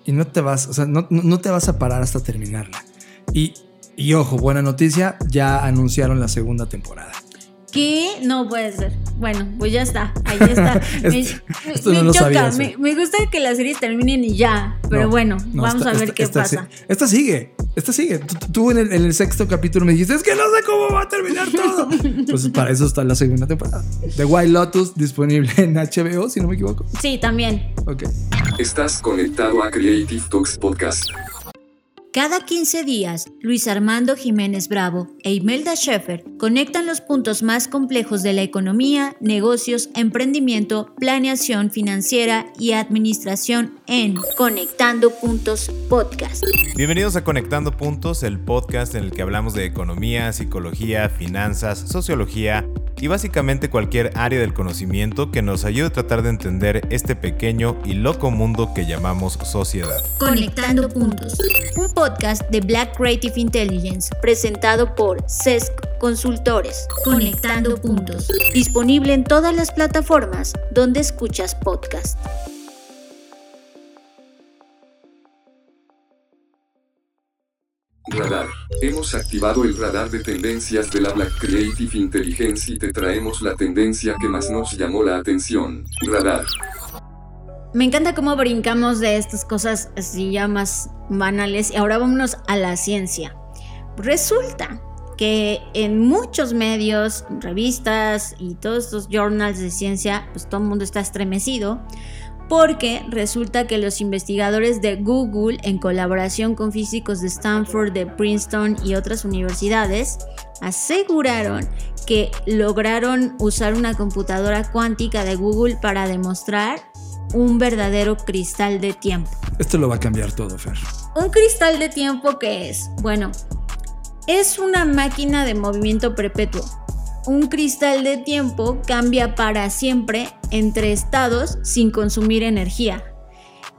S4: y, no te vas, o sea, no, te vas a parar hasta terminarla. Y, y ojo, buena noticia, ya anunciaron la segunda temporada.
S2: ¿Qué? No puede ser. Bueno, pues ya está. Ahí está.
S4: esto, me, no choca.
S2: me, gusta que las series terminen y ya. Pero bueno, vamos a ver qué pasa.
S4: Esta sigue. Esta sigue. Tú, en, el, sexto capítulo me dijiste, es que no sé cómo va a terminar todo. pues para eso está la segunda temporada. The White Lotus disponible en HBO, si no me equivoco.
S2: Sí, también.
S4: Ok.
S5: Estás conectado a Creative Talks Podcast.
S2: Cada 15 días, Luis Armando Jiménez Bravo e Imelda Schaeffer conectan los puntos más complejos de la economía, negocios, emprendimiento, planeación financiera y administración en Conectando Puntos Podcast.
S6: Bienvenidos a Conectando Puntos, el podcast en el que hablamos de economía, psicología, finanzas, sociología y básicamente cualquier área del conocimiento que nos ayude a tratar de entender este pequeño y loco mundo que llamamos sociedad.
S2: Conectando Puntos, un podcast de Black Creative Intelligence presentado por CESC Consultores. Conectando Puntos, disponible en todas las plataformas donde escuchas podcast.
S5: Radar. Hemos activado el radar de tendencias de la Black Creative Intelligence y te traemos la tendencia que más nos llamó la atención. Radar.
S2: Me encanta cómo brincamos de estas cosas así ya más banales y ahora vámonos a la ciencia. Resulta que en muchos medios, revistas y todos estos journals de ciencia, pues todo el mundo está estremecido porque resulta que los investigadores de Google, en colaboración con físicos de Stanford, de Princeton y otras universidades, aseguraron que lograron usar una computadora cuántica de Google para demostrar un verdadero cristal de tiempo.
S4: Esto lo va a cambiar todo, Fer.
S2: ¿Un cristal de tiempo qué es? Bueno, es una máquina de movimiento perpetuo un cristal de tiempo cambia para siempre entre estados sin consumir energía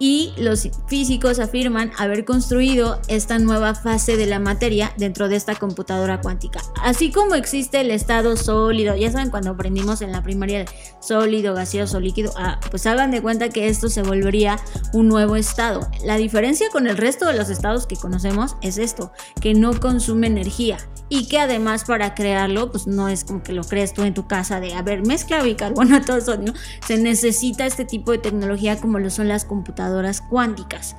S2: y los físicos afirman haber construido esta nueva fase de la materia dentro de esta computadora cuántica. Así como existe el estado sólido, ya saben cuando aprendimos en la primaria sólido, gaseoso, líquido, ah, pues hagan de cuenta que esto se volvería un nuevo estado. La diferencia con el resto de los estados que conocemos es esto, que no consume energía y que además para crearlo, pues no es como que lo crees tú en tu casa de, a ver, mezcla bicarbonato sodio, se necesita este tipo de tecnología como lo son las computadoras cuánticas.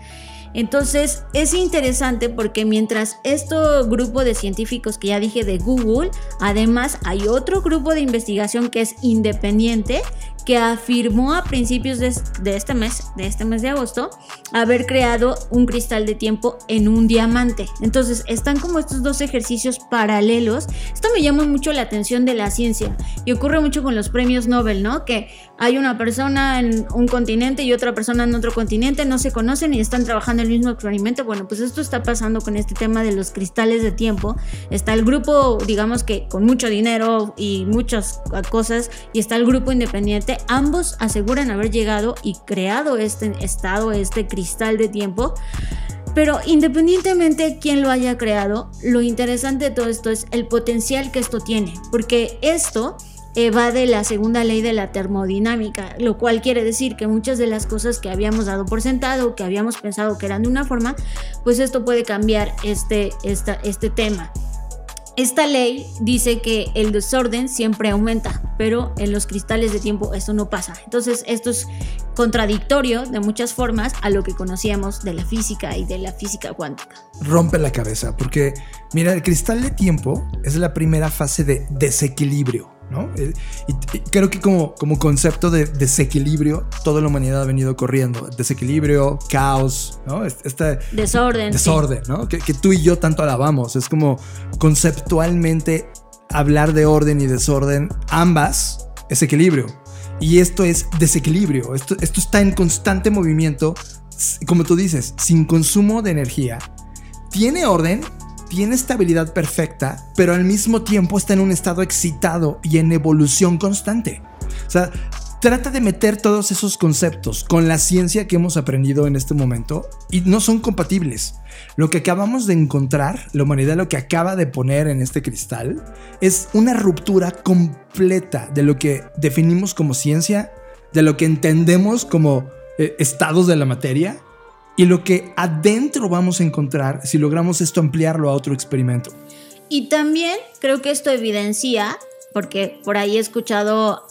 S2: Entonces es interesante porque mientras este grupo de científicos que ya dije de Google, además hay otro grupo de investigación que es independiente que afirmó a principios de, este mes, de este mes de agosto, haber creado un cristal de tiempo en un diamante. Entonces, están como estos dos ejercicios paralelos. Esto me llama mucho la atención de la ciencia y ocurre mucho con los premios Nobel, ¿no? Que hay una persona en un continente y otra persona en otro continente, no se conocen y están trabajando el mismo experimento. Bueno, pues esto está pasando con este tema de los cristales de tiempo. Está el grupo, digamos que con mucho dinero y muchas cosas, y está el grupo independiente ambos aseguran haber llegado y creado este estado, este cristal de tiempo. Pero independientemente de quién lo haya creado, lo interesante de todo esto es el potencial que esto tiene, porque esto evade la segunda ley de la termodinámica, lo cual quiere decir que muchas de las cosas que habíamos dado por sentado, que habíamos pensado que eran de una forma, pues esto puede cambiar este, este tema. Esta ley dice que el desorden siempre aumenta, pero en los cristales de tiempo esto no pasa. Entonces esto es contradictorio de muchas formas a lo que conocíamos de la física y de la física cuántica.
S4: Rompe la cabeza, porque mira, el cristal de tiempo es la primera fase de desequilibrio. ¿No? Eh, y, creo que como, como concepto de desequilibrio, toda la humanidad ha venido corriendo. Desequilibrio, caos, ¿no? Este
S2: desorden.
S4: Desorden, ¿no? Que, que, tú y yo tanto alabamos. Es como conceptualmente hablar de orden y desorden, ambas es equilibrio. Y esto es desequilibrio. Esto, esto está en constante movimiento, como tú dices, sin consumo de energía. Tiene orden, tiene estabilidad perfecta, pero al mismo tiempo está en un estado excitado y en evolución constante. O sea, trata de meter todos esos conceptos con la ciencia que hemos aprendido en este momento y no son compatibles. Lo que acabamos de encontrar, la humanidad lo que acaba de poner en este cristal, es una ruptura completa de lo que definimos como ciencia, de lo que entendemos como eh, estados de la materia y lo que adentro vamos a encontrar si logramos esto ampliarlo a otro experimento.
S2: Y también creo que esto evidencia, porque por ahí he escuchado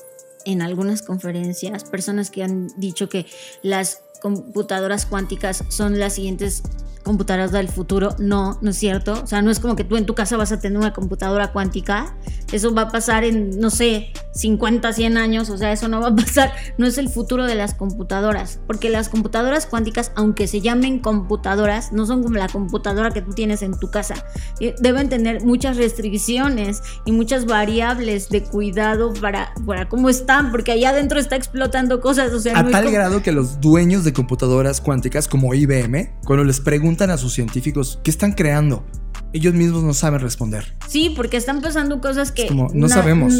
S2: en algunas conferencias personas que han dicho que las computadoras cuánticas son las siguientes computadoras del futuro. No, no es cierto. O sea, no es como que tú en tu casa vas a tener una computadora cuántica. Eso va a pasar en, no sé, 50, 100 años. O sea, eso no va a pasar. No es el futuro de las computadoras. Porque las computadoras cuánticas, aunque se llamen computadoras, no son como la computadora que tú tienes en tu casa. Eh, deben tener muchas restricciones y muchas variables de cuidado para, para cómo están. Porque allá adentro está explotando cosas. O sea,
S4: a tal grado que los dueños de computadoras cuánticas como IBM, cuando les preguntan a sus científicos qué están creando. Ellos mismos no saben responder.
S2: Sí, porque están pasando cosas que
S4: no sabemos.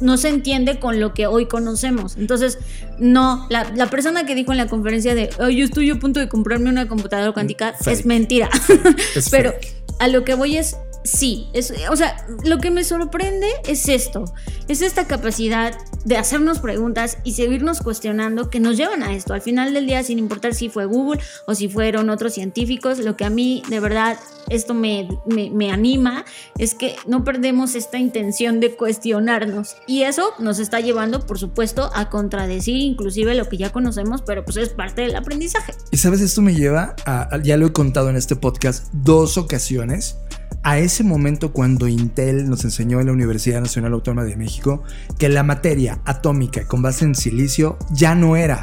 S2: No, se entiende con lo que hoy conocemos. Entonces, no, la, persona que dijo en la conferencia de, yo estoy a punto de comprarme una computadora cuántica, es mentira. Pero a lo que voy es, sí, es, o sea, lo que me sorprende es esto, es esta capacidad de hacernos preguntas y seguirnos cuestionando que nos llevan a esto. Al final del día, sin importar si fue Google o si fueron otros científicos, lo que a mí de verdad esto me, me, anima es que no perdemos esta intención de cuestionarnos y eso nos está llevando, por supuesto, a contradecir inclusive lo que ya conocemos, pero pues es parte del aprendizaje.
S4: Y sabes, esto me lleva a, ya lo he contado en este podcast, dos ocasiones a ese momento cuando Intel nos enseñó en la Universidad Nacional Autónoma de México que la materia atómica con base en silicio ya no era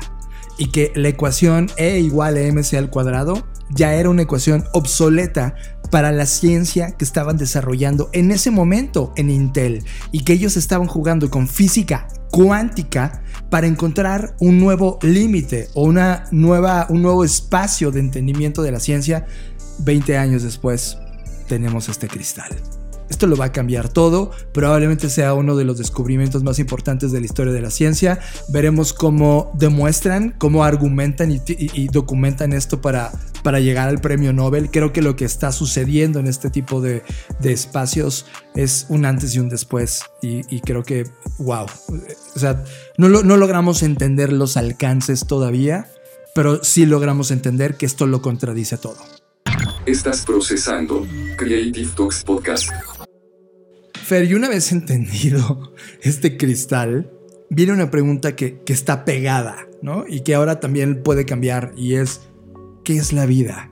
S4: y que la ecuación E igual a mc al cuadrado ya era una ecuación obsoleta para la ciencia que estaban desarrollando en ese momento en Intel y que ellos estaban jugando con física cuántica para encontrar un nuevo límite o una nueva, un nuevo espacio de entendimiento de la ciencia 20 años después tenemos este cristal. Esto lo va a cambiar todo, probablemente sea uno de los descubrimientos más importantes de la historia de la ciencia. Veremos cómo demuestran, cómo argumentan y, documentan esto para, para llegar al premio Nobel. Creo que lo que está sucediendo en este tipo de, espacios es un antes y un después y, creo que, wow, o sea, no, no logramos entender los alcances todavía, pero sí logramos entender que esto lo contradice todo.
S5: Estás procesando Creative Talks Podcast.
S4: Fer, y una vez entendido este cristal, viene una pregunta que, está pegada, ¿no? Y que ahora también puede cambiar y es, ¿qué es la vida?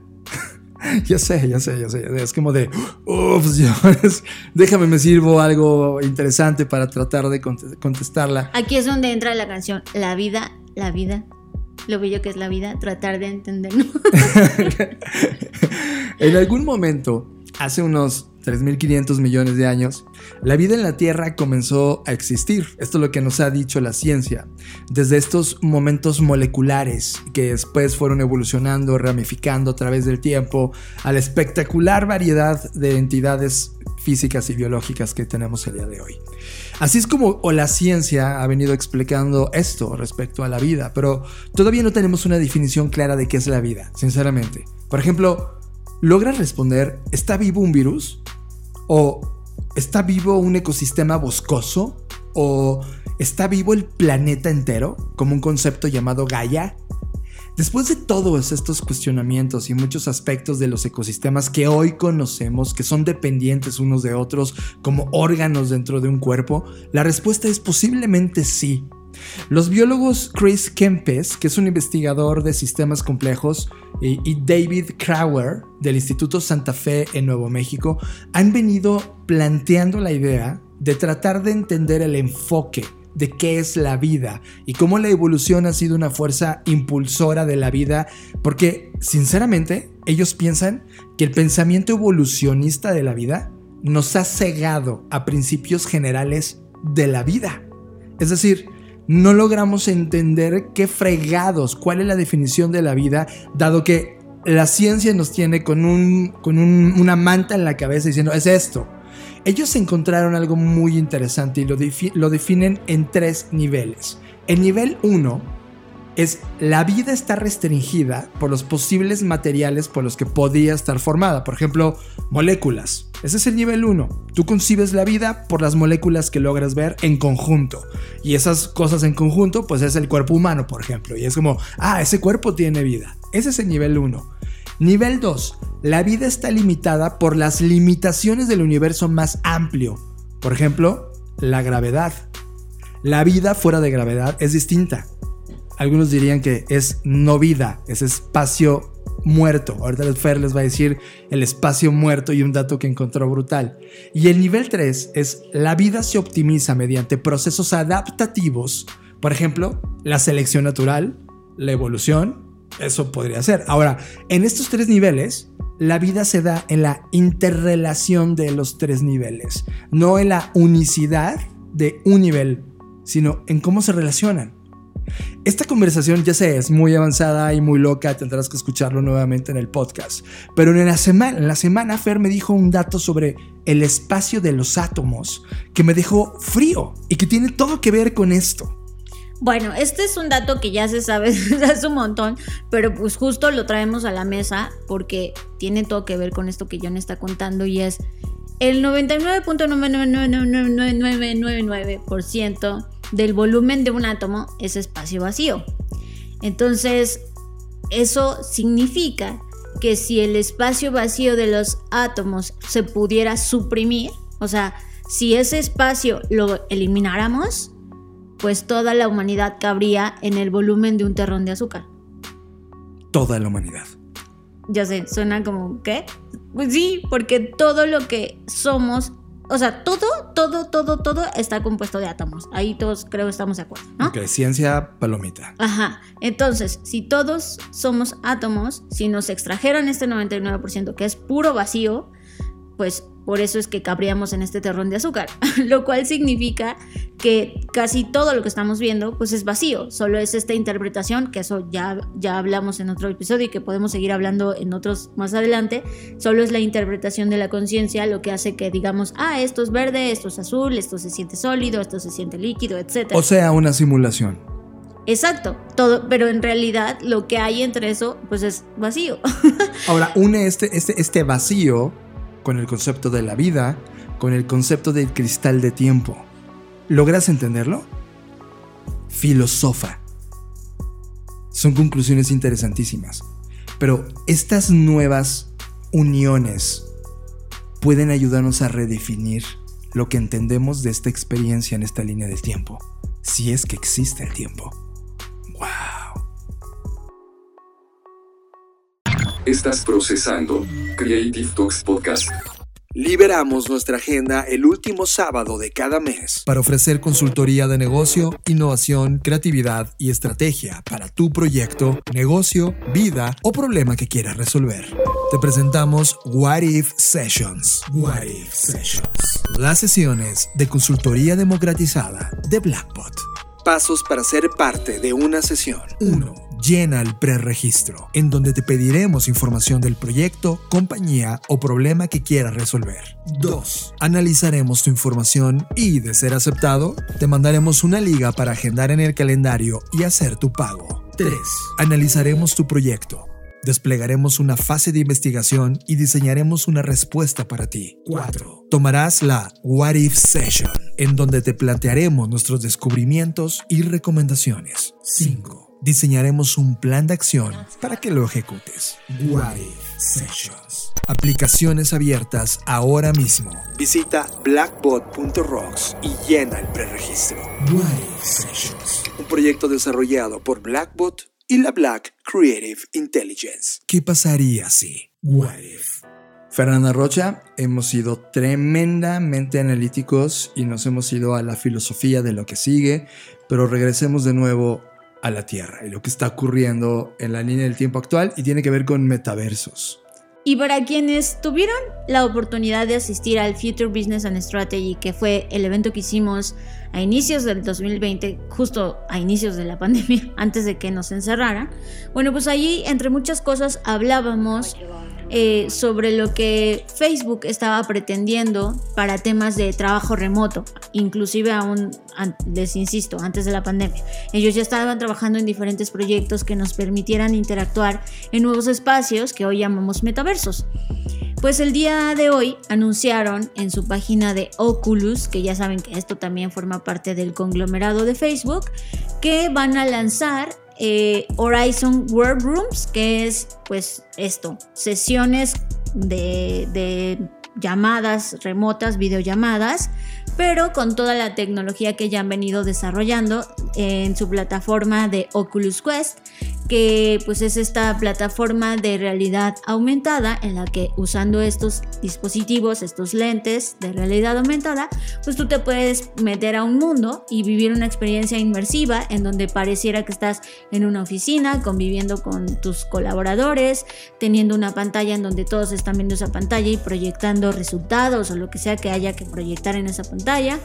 S4: ya sé, ya sé, ya sé. Es como de, uff, déjame me sirvo algo interesante para tratar de contestarla.
S2: Aquí es donde entra la canción, la vida, la vida, lo bello que es la vida, tratar de entenderlo.
S4: en algún momento, hace unos 3.500 millones de años, la vida en la Tierra comenzó a existir. Esto es lo que nos ha dicho la ciencia. Desde estos momentos moleculares que después fueron evolucionando, ramificando a través del tiempo, a la espectacular variedad de entidades físicas y biológicas que tenemos el día de hoy. Así es como la ciencia ha venido explicando esto respecto a la vida, pero todavía no tenemos una definición clara de qué es la vida, sinceramente. Por ejemplo, ¿logra responder, ¿está vivo un virus? ¿O está vivo un ecosistema boscoso? ¿O está vivo el planeta entero como un concepto llamado Gaia? Después de todos estos cuestionamientos y muchos aspectos de los ecosistemas que hoy conocemos, que son dependientes unos de otros como órganos dentro de un cuerpo, la respuesta es posiblemente sí. Los biólogos Chris Kempes, que es un investigador de sistemas complejos, y, David Crowder del Instituto Santa Fe en Nuevo México han venido planteando la idea de tratar de entender el enfoque de qué es la vida y cómo la evolución ha sido una fuerza impulsora de la vida, porque sinceramente ellos piensan que el pensamiento evolucionista de la vida nos ha cegado a principios generales de la vida. Es decir, no logramos entender qué fregados, cuál es la definición de la vida, dado que la ciencia nos tiene con, un, con una manta en la cabeza diciendo, es esto. Ellos encontraron algo muy interesante y lo, lo definen en tres niveles. El nivel 1 es la vida está restringida por los posibles materiales por los que podía estar formada. Por ejemplo, moléculas. Ese es el nivel 1. Tú concibes la vida por las moléculas que logras ver en conjunto. Y esas cosas en conjunto, pues es el cuerpo humano, por ejemplo. Y es como, ah, ese cuerpo tiene vida. Ese es el nivel 1. Nivel 2. La vida está limitada por las limitaciones del universo más amplio. Por ejemplo, la gravedad. La vida fuera de gravedad es distinta. Algunos dirían que es no vida, es espacio muerto. Ahorita Fer les va a decir el espacio muerto y un dato que encontró brutal. Y el nivel 3 es la vida se optimiza mediante procesos adaptativos. Por ejemplo, la selección natural, la evolución, eso podría ser. Ahora, en estos tres niveles, la vida se da en la interrelación de los tres niveles, no en la unicidad de un nivel, sino en cómo se relacionan. Esta conversación ya sé, es muy avanzada y muy loca, tendrás que escucharlo nuevamente en el podcast. Pero en la semana, en la semana Fer me dijo un dato sobre el espacio de los átomos que me dejó frío y que tiene todo que ver con esto.
S2: Bueno, este es un dato que ya se sabe desde hace un montón, pero pues justo lo traemos a la mesa porque tiene todo que ver con esto que John está contando y es el 99.99999% del volumen de un átomo es espacio vacío. Entonces, eso significa que si el espacio vacío de los átomos se pudiera suprimir, o sea, si ese espacio lo elimináramos, pues toda la humanidad cabría en el volumen de un terrón de azúcar.
S4: Toda la humanidad.
S2: Ya sé, suena como, ¿qué? Pues sí, porque todo lo que somos, o sea, todo, todo, todo, todo está compuesto de átomos. Ahí todos creo que estamos de acuerdo, ¿no?
S4: Ok, ciencia palomita.
S2: Ajá. Entonces, si todos somos átomos, si nos extrajeran este 99% que es puro vacío, pues por eso es que cabríamos en este terrón de azúcar, lo cual significa que casi todo lo que estamos viendo pues es vacío, solo es esta interpretación, que eso ya, ya hablamos en otro episodio y que podemos seguir hablando en otros más adelante, solo es la interpretación de la conciencia lo que hace que digamos, ah, esto es verde, esto es azul, esto se siente sólido, esto se siente líquido, etc.
S4: O sea, una simulación.
S2: Exacto, todo, pero en realidad lo que hay entre eso pues es vacío.
S4: Ahora, une este, este, este vacío con el concepto de la vida, con el concepto del cristal de tiempo. ¿Logras entenderlo? Filosofa. Son conclusiones interesantísimas. Pero estas nuevas uniones pueden ayudarnos a redefinir lo que entendemos de esta experiencia en esta línea del tiempo, si es que existe el tiempo. ¡Wow!
S5: Estás procesando Creative Talks Podcast.
S1: Liberamos nuestra agenda el último sábado de cada mes
S4: para ofrecer consultoría de negocio, innovación, creatividad y estrategia para tu proyecto, negocio, vida o problema que quieras resolver. Te presentamos What If Sessions. What If Sessions. Las sesiones de consultoría democratizada de Blackbot.
S1: Pasos para ser parte de una sesión.
S4: 1 llena el preregistro, en donde te pediremos información del proyecto, compañía o problema que quieras resolver. 2. Analizaremos tu información y, de ser aceptado, te mandaremos una liga para agendar en el calendario y hacer tu pago. 3. Analizaremos tu proyecto Desplegaremos una fase de investigación y diseñaremos una respuesta para ti. 4. Tomarás la What If Session, en donde te plantearemos nuestros descubrimientos y recomendaciones. 5. Diseñaremos un plan de acción para que lo ejecutes. What If Sessions. Aplicaciones abiertas ahora mismo.
S1: Visita blackbot.rocks y llena el preregistro.
S4: What If Sessions.
S1: Un proyecto desarrollado por Blackbot y la Black Creative Intelligence.
S4: ¿Qué pasaría si? What if? Fernanda Rocha, hemos sido tremendamente analíticos y nos hemos ido a la filosofía de lo que sigue, pero regresemos de nuevo a la Tierra y lo que está ocurriendo en la línea del tiempo actual y tiene que ver con metaversos.
S2: Y para quienes tuvieron la oportunidad de asistir al Future Business and Strategy, que fue el evento que hicimos a inicios del 2020, justo a inicios de la pandemia, antes de que nos encerraran, bueno, pues allí, entre muchas cosas, hablábamos eh, sobre lo que Facebook estaba pretendiendo para temas de trabajo remoto, inclusive aún, les insisto, antes de la pandemia. Ellos ya estaban trabajando en diferentes proyectos que nos permitieran interactuar en nuevos espacios que hoy llamamos metaversos. Pues el día de hoy anunciaron en su página de Oculus, que ya saben que esto también forma parte del conglomerado de Facebook, que van a lanzar eh, Horizon Workrooms, que es pues esto, sesiones de, de llamadas remotas, videollamadas, pero con toda la tecnología que ya han venido desarrollando en su plataforma de Oculus Quest, que pues es esta plataforma de realidad aumentada en la que usando estos dispositivos, estos lentes de realidad aumentada, pues tú te puedes meter a un mundo y vivir una experiencia inmersiva en donde pareciera que estás en una oficina, conviviendo con tus colaboradores, teniendo una pantalla en donde todos están viendo esa pantalla y proyectando resultados o lo que sea que haya que proyectar en esa pantalla.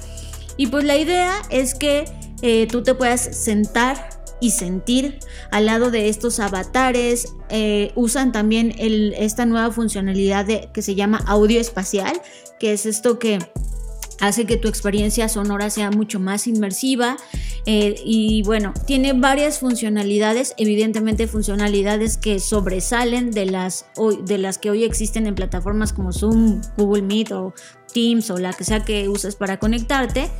S2: Y pues la idea es que eh, tú te puedas sentar y sentir al lado de estos avatares. Eh, usan también esta nueva funcionalidad que se llama audio espacial, que es esto que hace que tu experiencia sonora sea mucho más inmersiva eh, y bueno, tiene varias funcionalidades, evidentemente funcionalidades que sobresalen de las, de las que hoy existen en plataformas como Zoom, Google Meet o Teams o la que sea que uses para conectarte.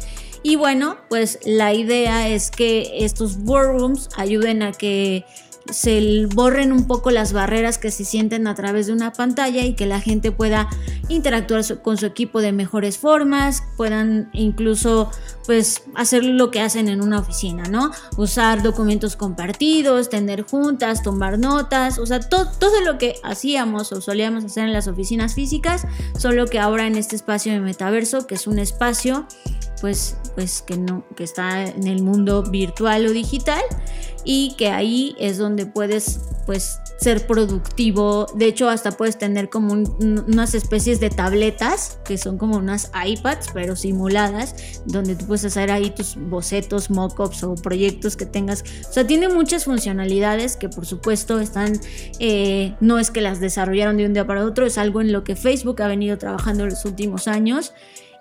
S2: Y bueno, pues la idea es que estos rooms ayuden a que se borren un poco las barreras que se sienten a través de una pantalla y que la gente pueda interactuar con su equipo de mejores formas, puedan incluso pues hacer lo que hacen en una oficina, ¿no? Usar documentos compartidos, tener juntas, tomar notas, o sea, todo, todo lo que hacíamos o solíamos hacer en las oficinas físicas, solo que ahora en este espacio de metaverso, que es un espacio pues, pues que no, que está en el mundo virtual o digital y que ahí es donde puedes pues ser productivo. De hecho, hasta puedes tener como unas especies de tabletas que son como unas iPads, pero simuladas, donde tú puedes hacer ahí tus bocetos, mockups o proyectos que tengas. O sea, tiene muchas funcionalidades que por supuesto están, eh, no es que las desarrollaron de un día para otro, es algo en lo que Facebook ha venido trabajando en los últimos años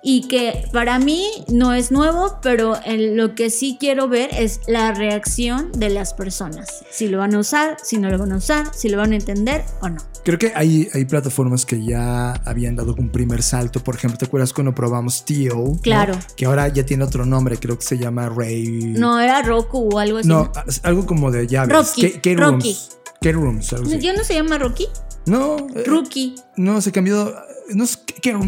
S2: y que para mí no es nuevo, pero en lo que sí quiero ver es la reacción de las personas. Si lo van a usar, si no lo van a usar, si lo van a entender o no.
S4: Creo que hay, hay plataformas que ya habían dado un primer salto. Por ejemplo, ¿te acuerdas cuando probamos Tio?
S2: Claro.
S4: Que ahora ya tiene otro nombre, creo que se llama Ray.
S2: No, era Roku o algo así.
S4: No, algo como de llaves.
S2: Rocky.
S4: K-Rooms. K-Rooms.
S2: ¿Ya no se llama Rocky?
S4: No.
S2: Eh, Rookie.
S4: no, se cambió no sé,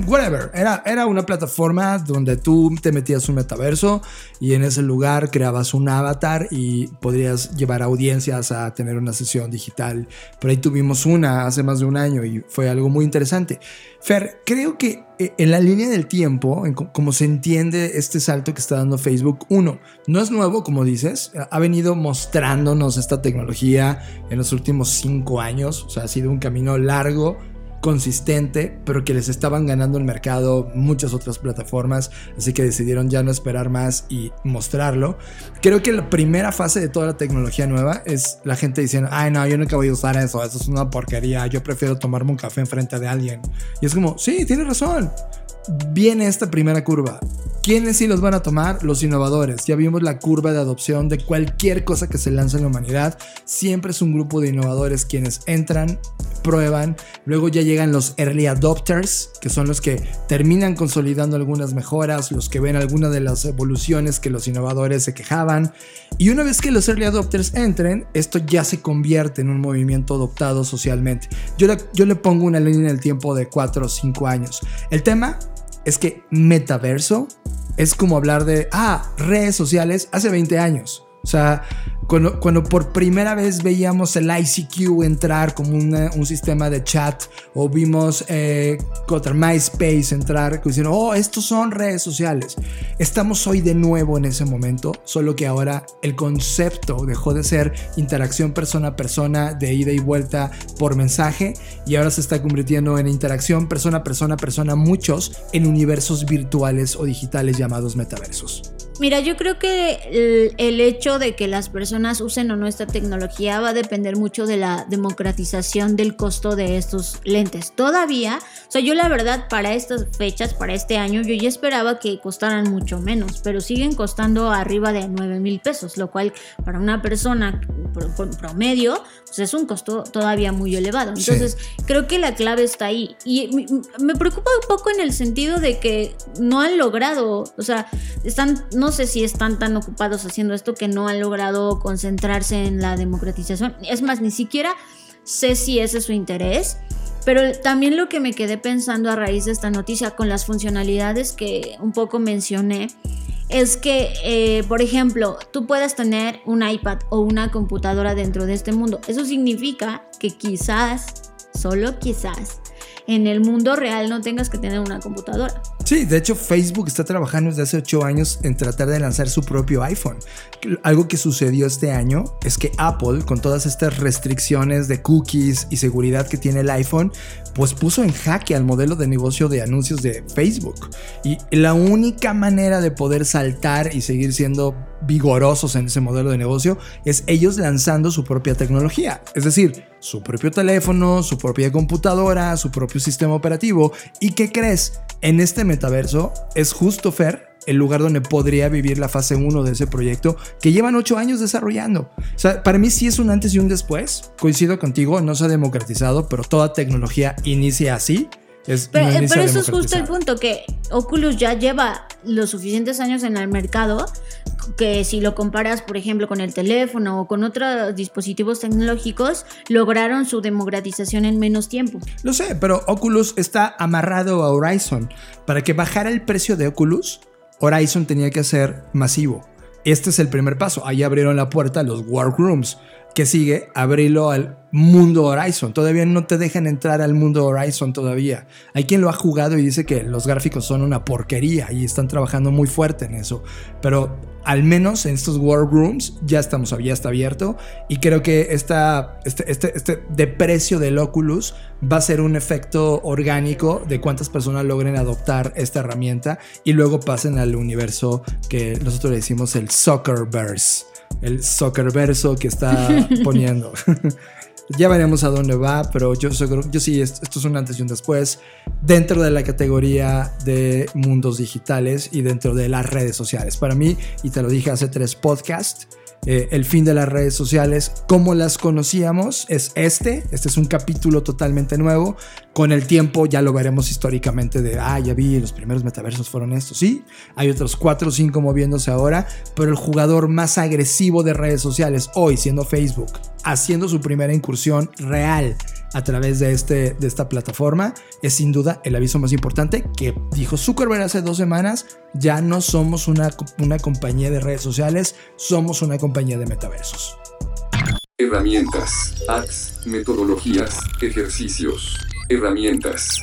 S4: whatever. Era, era una plataforma donde tú te metías un metaverso y en ese lugar creabas un avatar y podrías llevar audiencias a tener una sesión digital. Por ahí tuvimos una hace más de un año y fue algo muy interesante. Fer, creo que eh, en la línea del tiempo, en como se entiende este salto que está dando Facebook, uno, no es nuevo, como dices, ha venido mostrándonos esta tecnología en los últimos cinco años, o sea, ha sido un camino largo consistente, pero que les estaban ganando el mercado muchas otras plataformas, así que decidieron ya no esperar más y mostrarlo. Creo que la primera fase de toda la tecnología nueva es la gente diciendo, ay no, yo nunca voy a usar eso, eso es una porquería, yo prefiero tomarme un café enfrente de alguien. Y es como, sí, tienes razón. Viene esta primera curva. ¿Quiénes sí los van a tomar? Los innovadores. Ya vimos la curva de adopción de cualquier cosa que se lanza en la humanidad. Siempre es un grupo de innovadores quienes entran, prueban, luego ya llegan los early adopters, que son los que terminan consolidando algunas mejoras, los que ven algunas de las evoluciones que los innovadores se quejaban. Y una vez que los early adopters entren, esto ya se convierte en un movimiento adoptado socialmente. Yo le, yo le pongo una línea en el tiempo de 4 o 5 años. El tema es que metaverso es como hablar de, ah, redes sociales hace 20 años. O sea, cuando, cuando, por primera vez veíamos el ICQ entrar como un sistema de chat o vimos eh, contra MySpace entrar, que dicen, oh, estos son redes sociales. Estamos hoy de nuevo en ese momento, solo que ahora el concepto dejó de ser interacción persona a persona, de ida y vuelta por mensaje, y ahora se está convirtiendo en interacción persona a persona, persona muchos, en universos virtuales o digitales llamados metaversos.
S2: Mira, yo creo que el, hecho de que las personas usen o no esta tecnología va a depender mucho de la democratización del costo de estos lentes. Todavía, o sea, yo la verdad para estas fechas, para este año, yo ya esperaba que costaran mucho menos, pero siguen costando arriba de 9 mil pesos, lo cual para una persona promedio, pues es un costo todavía muy elevado. Entonces, creo que la clave está ahí. Y me preocupa un poco en el sentido de que no han logrado, o sea, están, no no sé si están tan ocupados haciendo esto que no han logrado concentrarse en la democratización. Es más, ni siquiera sé si ese es su interés. Pero también lo que me quedé pensando a raíz de esta noticia con las funcionalidades que un poco mencioné es que, eh, por ejemplo, tú puedes tener un iPad o una computadora dentro de este mundo. Eso significa que quizás, solo quizás, en el mundo real no tengas que tener una computadora.
S4: Sí, de hecho Facebook está trabajando desde hace 8 años en tratar de lanzar su propio iPhone. Algo que sucedió este año es que Apple, con todas estas restricciones de cookies y seguridad que tiene el iPhone, pues puso en jaque al modelo de negocio de anuncios de Facebook. Y la única manera de poder saltar y seguir siendo vigorosos en ese modelo de negocio es ellos lanzando su propia tecnología. Es decir, su propio teléfono, su propia computadora, su propio sistema operativo. ¿Y qué crees? En este metaverso es justo Fer el lugar donde podría vivir la fase 1 de ese proyecto que llevan 8 años desarrollando. Para mí sí es un antes y un después. Coincido contigo, no se ha democratizado, pero toda tecnología inicia así. Es,
S2: pero, eh, pero eso es justo el punto, que Oculus ya lleva los suficientes años en el mercado que si lo comparas, por ejemplo, con el teléfono o con otros dispositivos tecnológicos, lograron su democratización en menos tiempo.
S4: Lo sé, pero Oculus está amarrado a Horizon. Para que bajara el precio de Oculus, Horizon tenía que ser masivo. Este es el primer paso. Ahí abrieron la puerta a los workrooms. Que sigue, abrirlo al mundo Horizon. Todavía no te dejan entrar al mundo Horizon todavía. Hay quien lo ha jugado y dice que los gráficos son una porquería y están trabajando muy fuerte en eso. Pero al menos en estos workrooms ya estamos ya está abierto y creo que esta, este, este, este deprecio del Oculus va a ser un efecto orgánico de cuántas personas logren adoptar esta herramienta y luego pasen al universo que nosotros le decimos el Soccerverse, el Soccerverso que está poniendo. Ya veremos a dónde va, pero yo, yo sí, esto es un antes y un después dentro de la categoría de mundos digitales y dentro de las redes sociales. Para mí, y te lo dije hace tres podcasts, eh, el fin de las redes sociales, como las conocíamos, es este. Este es un capítulo totalmente nuevo. Con el tiempo ya lo veremos históricamente de, ah, ya vi, los primeros metaversos fueron estos. Sí, hay otros cuatro o cinco moviéndose ahora, pero el jugador más agresivo de redes sociales hoy, siendo Facebook, haciendo su primera incursión real a través de, este, de esta plataforma es sin duda el aviso más importante que dijo Zuckerberg hace dos semanas, ya no somos una, una compañía de redes sociales, somos una compañía de metaversos.
S5: Herramientas, apps, metodologías, ejercicios, herramientas.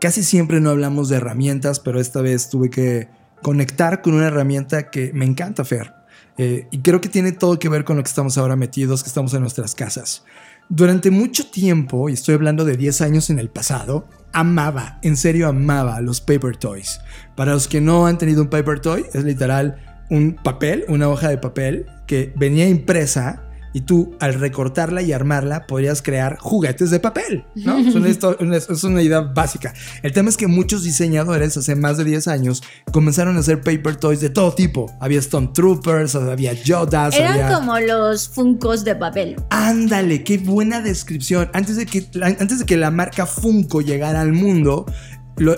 S4: Casi siempre no hablamos de herramientas, pero esta vez tuve que conectar con una herramienta que me encanta, Fer. Eh, y creo que tiene todo que ver con lo que estamos ahora metidos, que estamos en nuestras casas. Durante mucho tiempo, y estoy hablando de 10 años en el pasado, amaba, en serio amaba los paper toys. Para los que no han tenido un paper toy, es literal un papel, una hoja de papel que venía impresa y tú al recortarla y armarla podrías crear juguetes de papel, ¿no? es, una, es idea básica. El tema es que muchos diseñadores hace más de 10 años comenzaron a hacer paper toys de todo tipo. Había Stormtroopers, había Yodas,
S2: Eran
S4: había...
S2: como los funcos de papel.
S4: Ándale, qué buena descripción. Antes de que, antes de que la marca Funko llegara al mundo,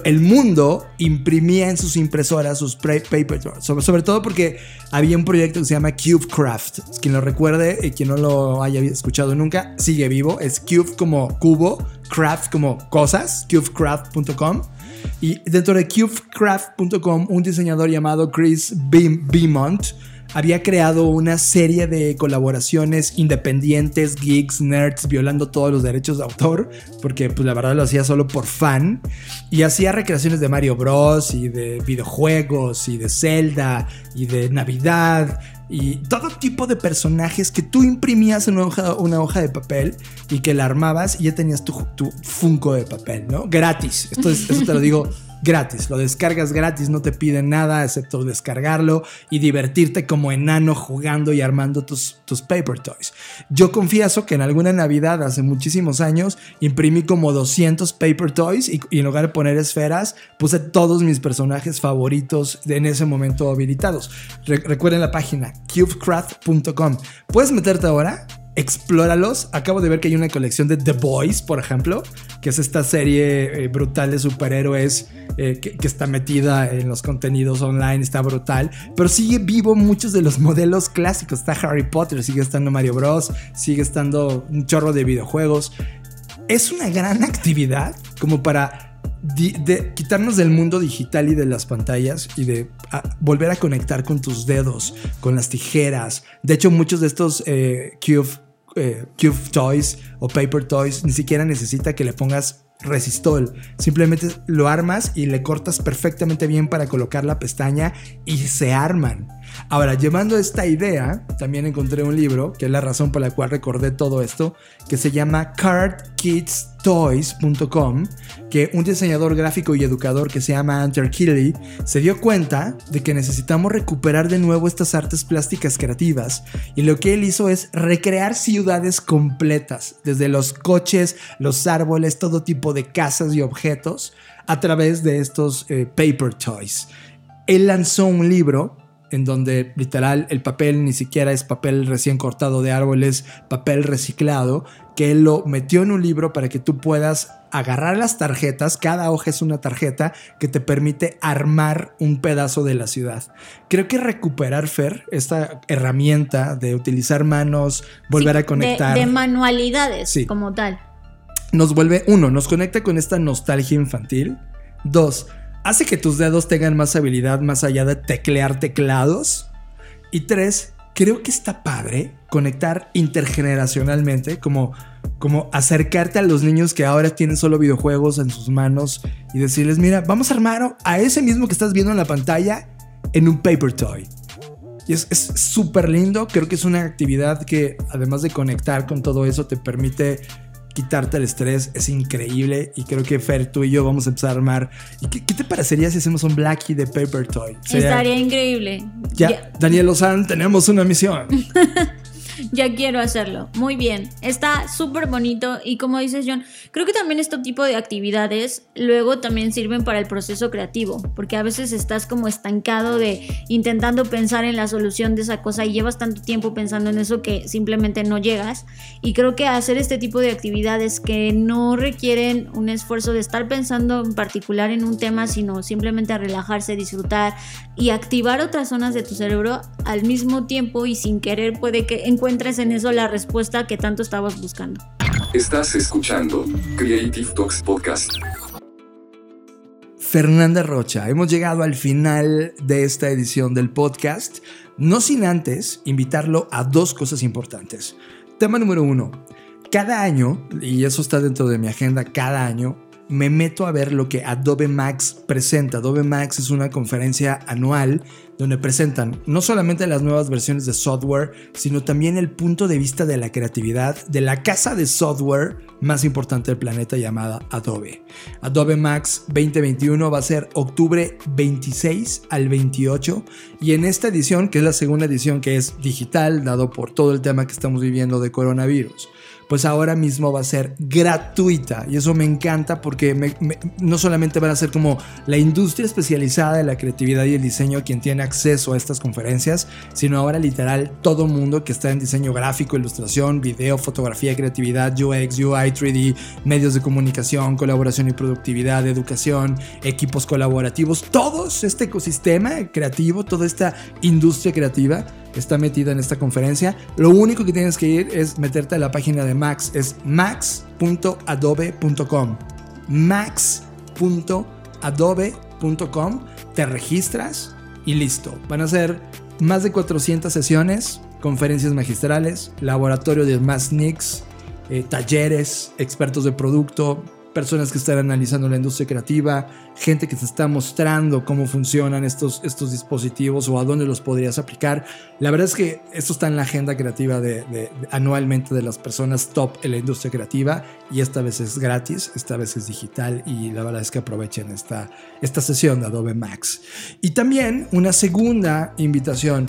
S4: el mundo imprimía en sus impresoras sus pra- paper toys. Sobre, sobre todo porque había un proyecto que se llama CubeCraft. Quien lo recuerde y quien no lo haya escuchado nunca, sigue vivo. Es Cube como cubo, craft como cosas, cubecraft.com. Y dentro de cubecraft.com, un diseñador llamado Chris Beam- Beaumont había creado una serie de colaboraciones independientes, geeks, nerds, violando todos los derechos de autor, porque pues la verdad lo hacía solo por fan, y hacía recreaciones de Mario Bros. y de videojuegos y de Zelda y de Navidad y todo tipo de personajes que tú imprimías en una hoja, de papel y que la armabas y ya tenías tu, tu Funko de papel, ¿no? Gratis. Esto es- eso te lo digo gratis. Lo descargas gratis, no te piden nada excepto descargarlo y divertirte como enano jugando y armando tus, tus paper toys. Yo confieso que en alguna Navidad hace muchísimos años imprimí como 200 paper toys y, en lugar de poner esferas puse todos mis personajes favoritos de en ese momento habilitados. Re- recuerden la página cubecraft.com. Puedes meterte ahora explóralos. Acabo de ver que hay una colección de The Boys, por ejemplo, que es esta serie eh, brutal de superhéroes eh, que, que está metida en los contenidos online, está brutal, pero sigue vivo muchos de los modelos clásicos. Está Harry Potter, sigue estando Mario Bros, sigue estando un chorro de videojuegos. Es una gran actividad como para quitarnos del mundo digital y de las pantallas y de volver a conectar con tus dedos, con las tijeras. De hecho, muchos de estos eh, Cube, eh, Cube Toys o Paper Toys ni siquiera necesita que le pongas resistol. Simplemente lo armas y le cortas perfectamente bien para colocar la pestaña y se arman. Ahora, llevando esta idea, también encontré un libro, que es la razón por la cual recordé todo esto, que se llama cardkidstoys.com, que un diseñador gráfico y educador que se llama Hunter Kelly se dio cuenta de que necesitamos recuperar de nuevo estas artes plásticas creativas y lo que él hizo es recrear ciudades completas, desde los coches, los árboles, todo tipo de casas y objetos a través de estos eh, paper toys. Él lanzó un libro en donde literal el papel ni siquiera es papel recién cortado de árboles, papel reciclado, que él lo metió en un libro para que tú puedas agarrar las tarjetas, cada hoja es una tarjeta que te permite armar un pedazo de la ciudad. Creo que recuperar, Fer, esta herramienta de utilizar manos, volver
S2: Sí,
S4: a conectar
S2: De, de manualidades,
S4: Sí.
S2: como tal.
S4: nos vuelve, uno, nos conecta con esta nostalgia infantil. Dos, hace que tus dedos tengan más habilidad más allá de teclear teclados. Y tres, creo que está padre conectar intergeneracionalmente, como, como acercarte a los niños que ahora tienen solo videojuegos en sus manos y decirles, mira, vamos a armar a ese mismo que estás viendo en la pantalla en un paper toy. Y es súper lindo, creo que es una actividad que además de conectar con todo eso te permite quitarte el estrés, es increíble y creo que Fer, tú y yo vamos a empezar a armar. ¿Y qué, qué te parecería si hacemos un Blackie de Paper Toy? Sería-
S2: Estaría increíble.
S4: ya,
S2: Ya,
S4: Daniel Lozán, tenemos una misión.
S2: ya quiero hacerlo. Muy bien. Está súper bonito. Y como dices, John, creo que también este tipo de actividades luego también sirven para el proceso creativo. Porque a veces estás como estancado de intentando pensar en la solución de esa cosa y llevas tanto tiempo pensando en eso que simplemente no llegas. Y creo que hacer este tipo de actividades que no requieren un esfuerzo de estar pensando en particular en un tema, sino simplemente a relajarse, disfrutar y activar otras zonas de tu cerebro al mismo tiempo y sin querer puede que encuentres en eso la respuesta que tanto estabas buscando.
S5: Estás escuchando Creative Talks Podcast.
S4: Fernanda Rocha, hemos llegado al final de esta edición del podcast, no sin antes invitarlo a dos cosas importantes. Tema número uno, cada año, y eso está dentro de mi agenda cada año, me meto a ver lo que Adobe Max presenta. Adobe Max es una conferencia anual donde presentan no solamente las nuevas versiones de software, sino también el punto de vista de la creatividad de la casa de software más importante del planeta llamada Adobe. Adobe Max 2021 va a ser octubre 26 al 28 y en esta edición, que es la segunda edición que es digital, dado por todo el tema que estamos viviendo de coronavirus, pues ahora mismo va a ser gratuita. Y eso me encanta porque no solamente van a ser como la industria especializada de la creatividad y el diseño quien tiene acceso a estas conferencias, sino ahora literal todo mundo que está en diseño gráfico, ilustración, video, fotografía, creatividad, UX, UI, 3D, medios de comunicación, colaboración y productividad, educación, equipos colaborativos, todo este ecosistema creativo, toda esta industria creativa está metida en esta conferencia. Lo único que tienes que ir es meterte a la página de Max, es max.adobe.com. max.adobe.com, te registras y listo. Van a ser más de 400 sesiones, conferencias magistrales, laboratorio de más nicks, eh, talleres, expertos de producto, personas que están analizando la industria creativa, gente que te está mostrando cómo funcionan estos, estos dispositivos o a dónde los podrías aplicar. La verdad es que esto está en la agenda creativa anualmente de las personas top en la industria creativa y esta vez es gratis, esta vez es digital y la verdad es que aprovechen esta, esta sesión de Adobe Max. Y también una segunda invitación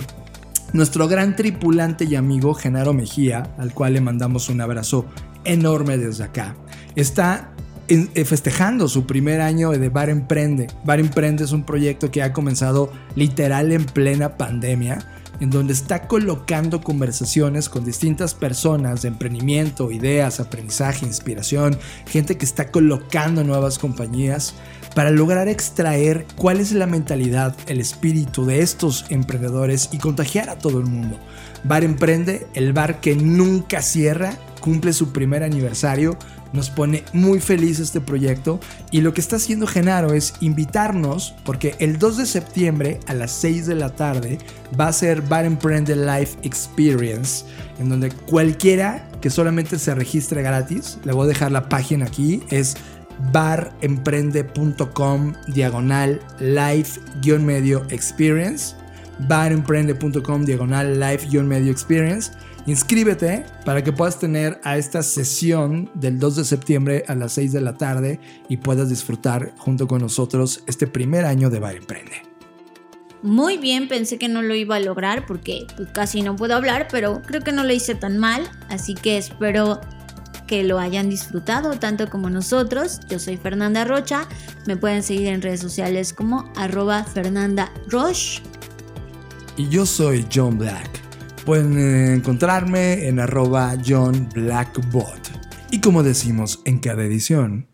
S4: nuestro gran tripulante y amigo Genaro Mejía, al cual le mandamos un abrazo enorme desde acá, está eh, festejando su primer año de Bar Emprende. Bar Emprende es un proyecto que ha comenzado literal en plena pandemia, en donde está colocando conversaciones con distintas personas de emprendimiento, ideas, aprendizaje, inspiración, gente que está colocando nuevas compañías para lograr extraer cuál es la mentalidad, el espíritu de estos emprendedores y contagiar a todo el mundo. Bar Emprende, el bar que nunca cierra, cumple su primer aniversario nos pone muy feliz este proyecto. Y lo que está haciendo Genaro es invitarnos, porque el 2 de septiembre a las 6 de la tarde va a ser Bar Emprende Life Experience, en donde cualquiera que solamente se registre gratis, le voy a dejar la página aquí, es baremprende.com diagonal life-medio experience. baremprende.com diagonal life-medio experience Inscríbete para que puedas tener a esta sesión del 2 de septiembre a las 6 de la tarde y puedas disfrutar junto con nosotros este primer año de Bar Emprende.
S2: Muy bien, pensé que no lo iba a lograr porque pues, casi no puedo hablar, pero creo que no lo hice tan mal, así que espero que lo hayan disfrutado tanto como nosotros. Yo soy Fernanda Rocha, me pueden seguir en redes sociales como arroba Fernanda Roche.
S4: Y yo soy John Black. Pueden eh, encontrarme en arroba John Blackbot. Y como decimos en cada edición,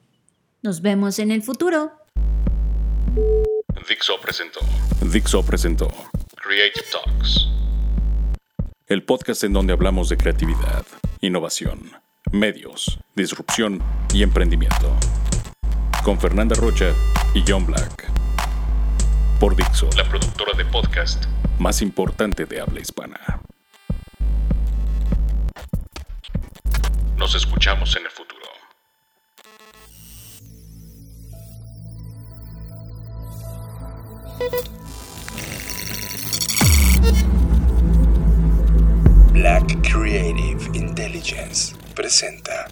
S2: nos vemos en el futuro.
S3: Dixo presentó. Dixo presentó Creative Talks. El podcast en donde hablamos de creatividad, innovación, medios, disrupción y emprendimiento. Con Fernanda Rocha y John Black. Por Dixo, la productora de podcast más importante de habla hispana. Nos escuchamos en el futuro.
S1: Black Creative Intelligence presenta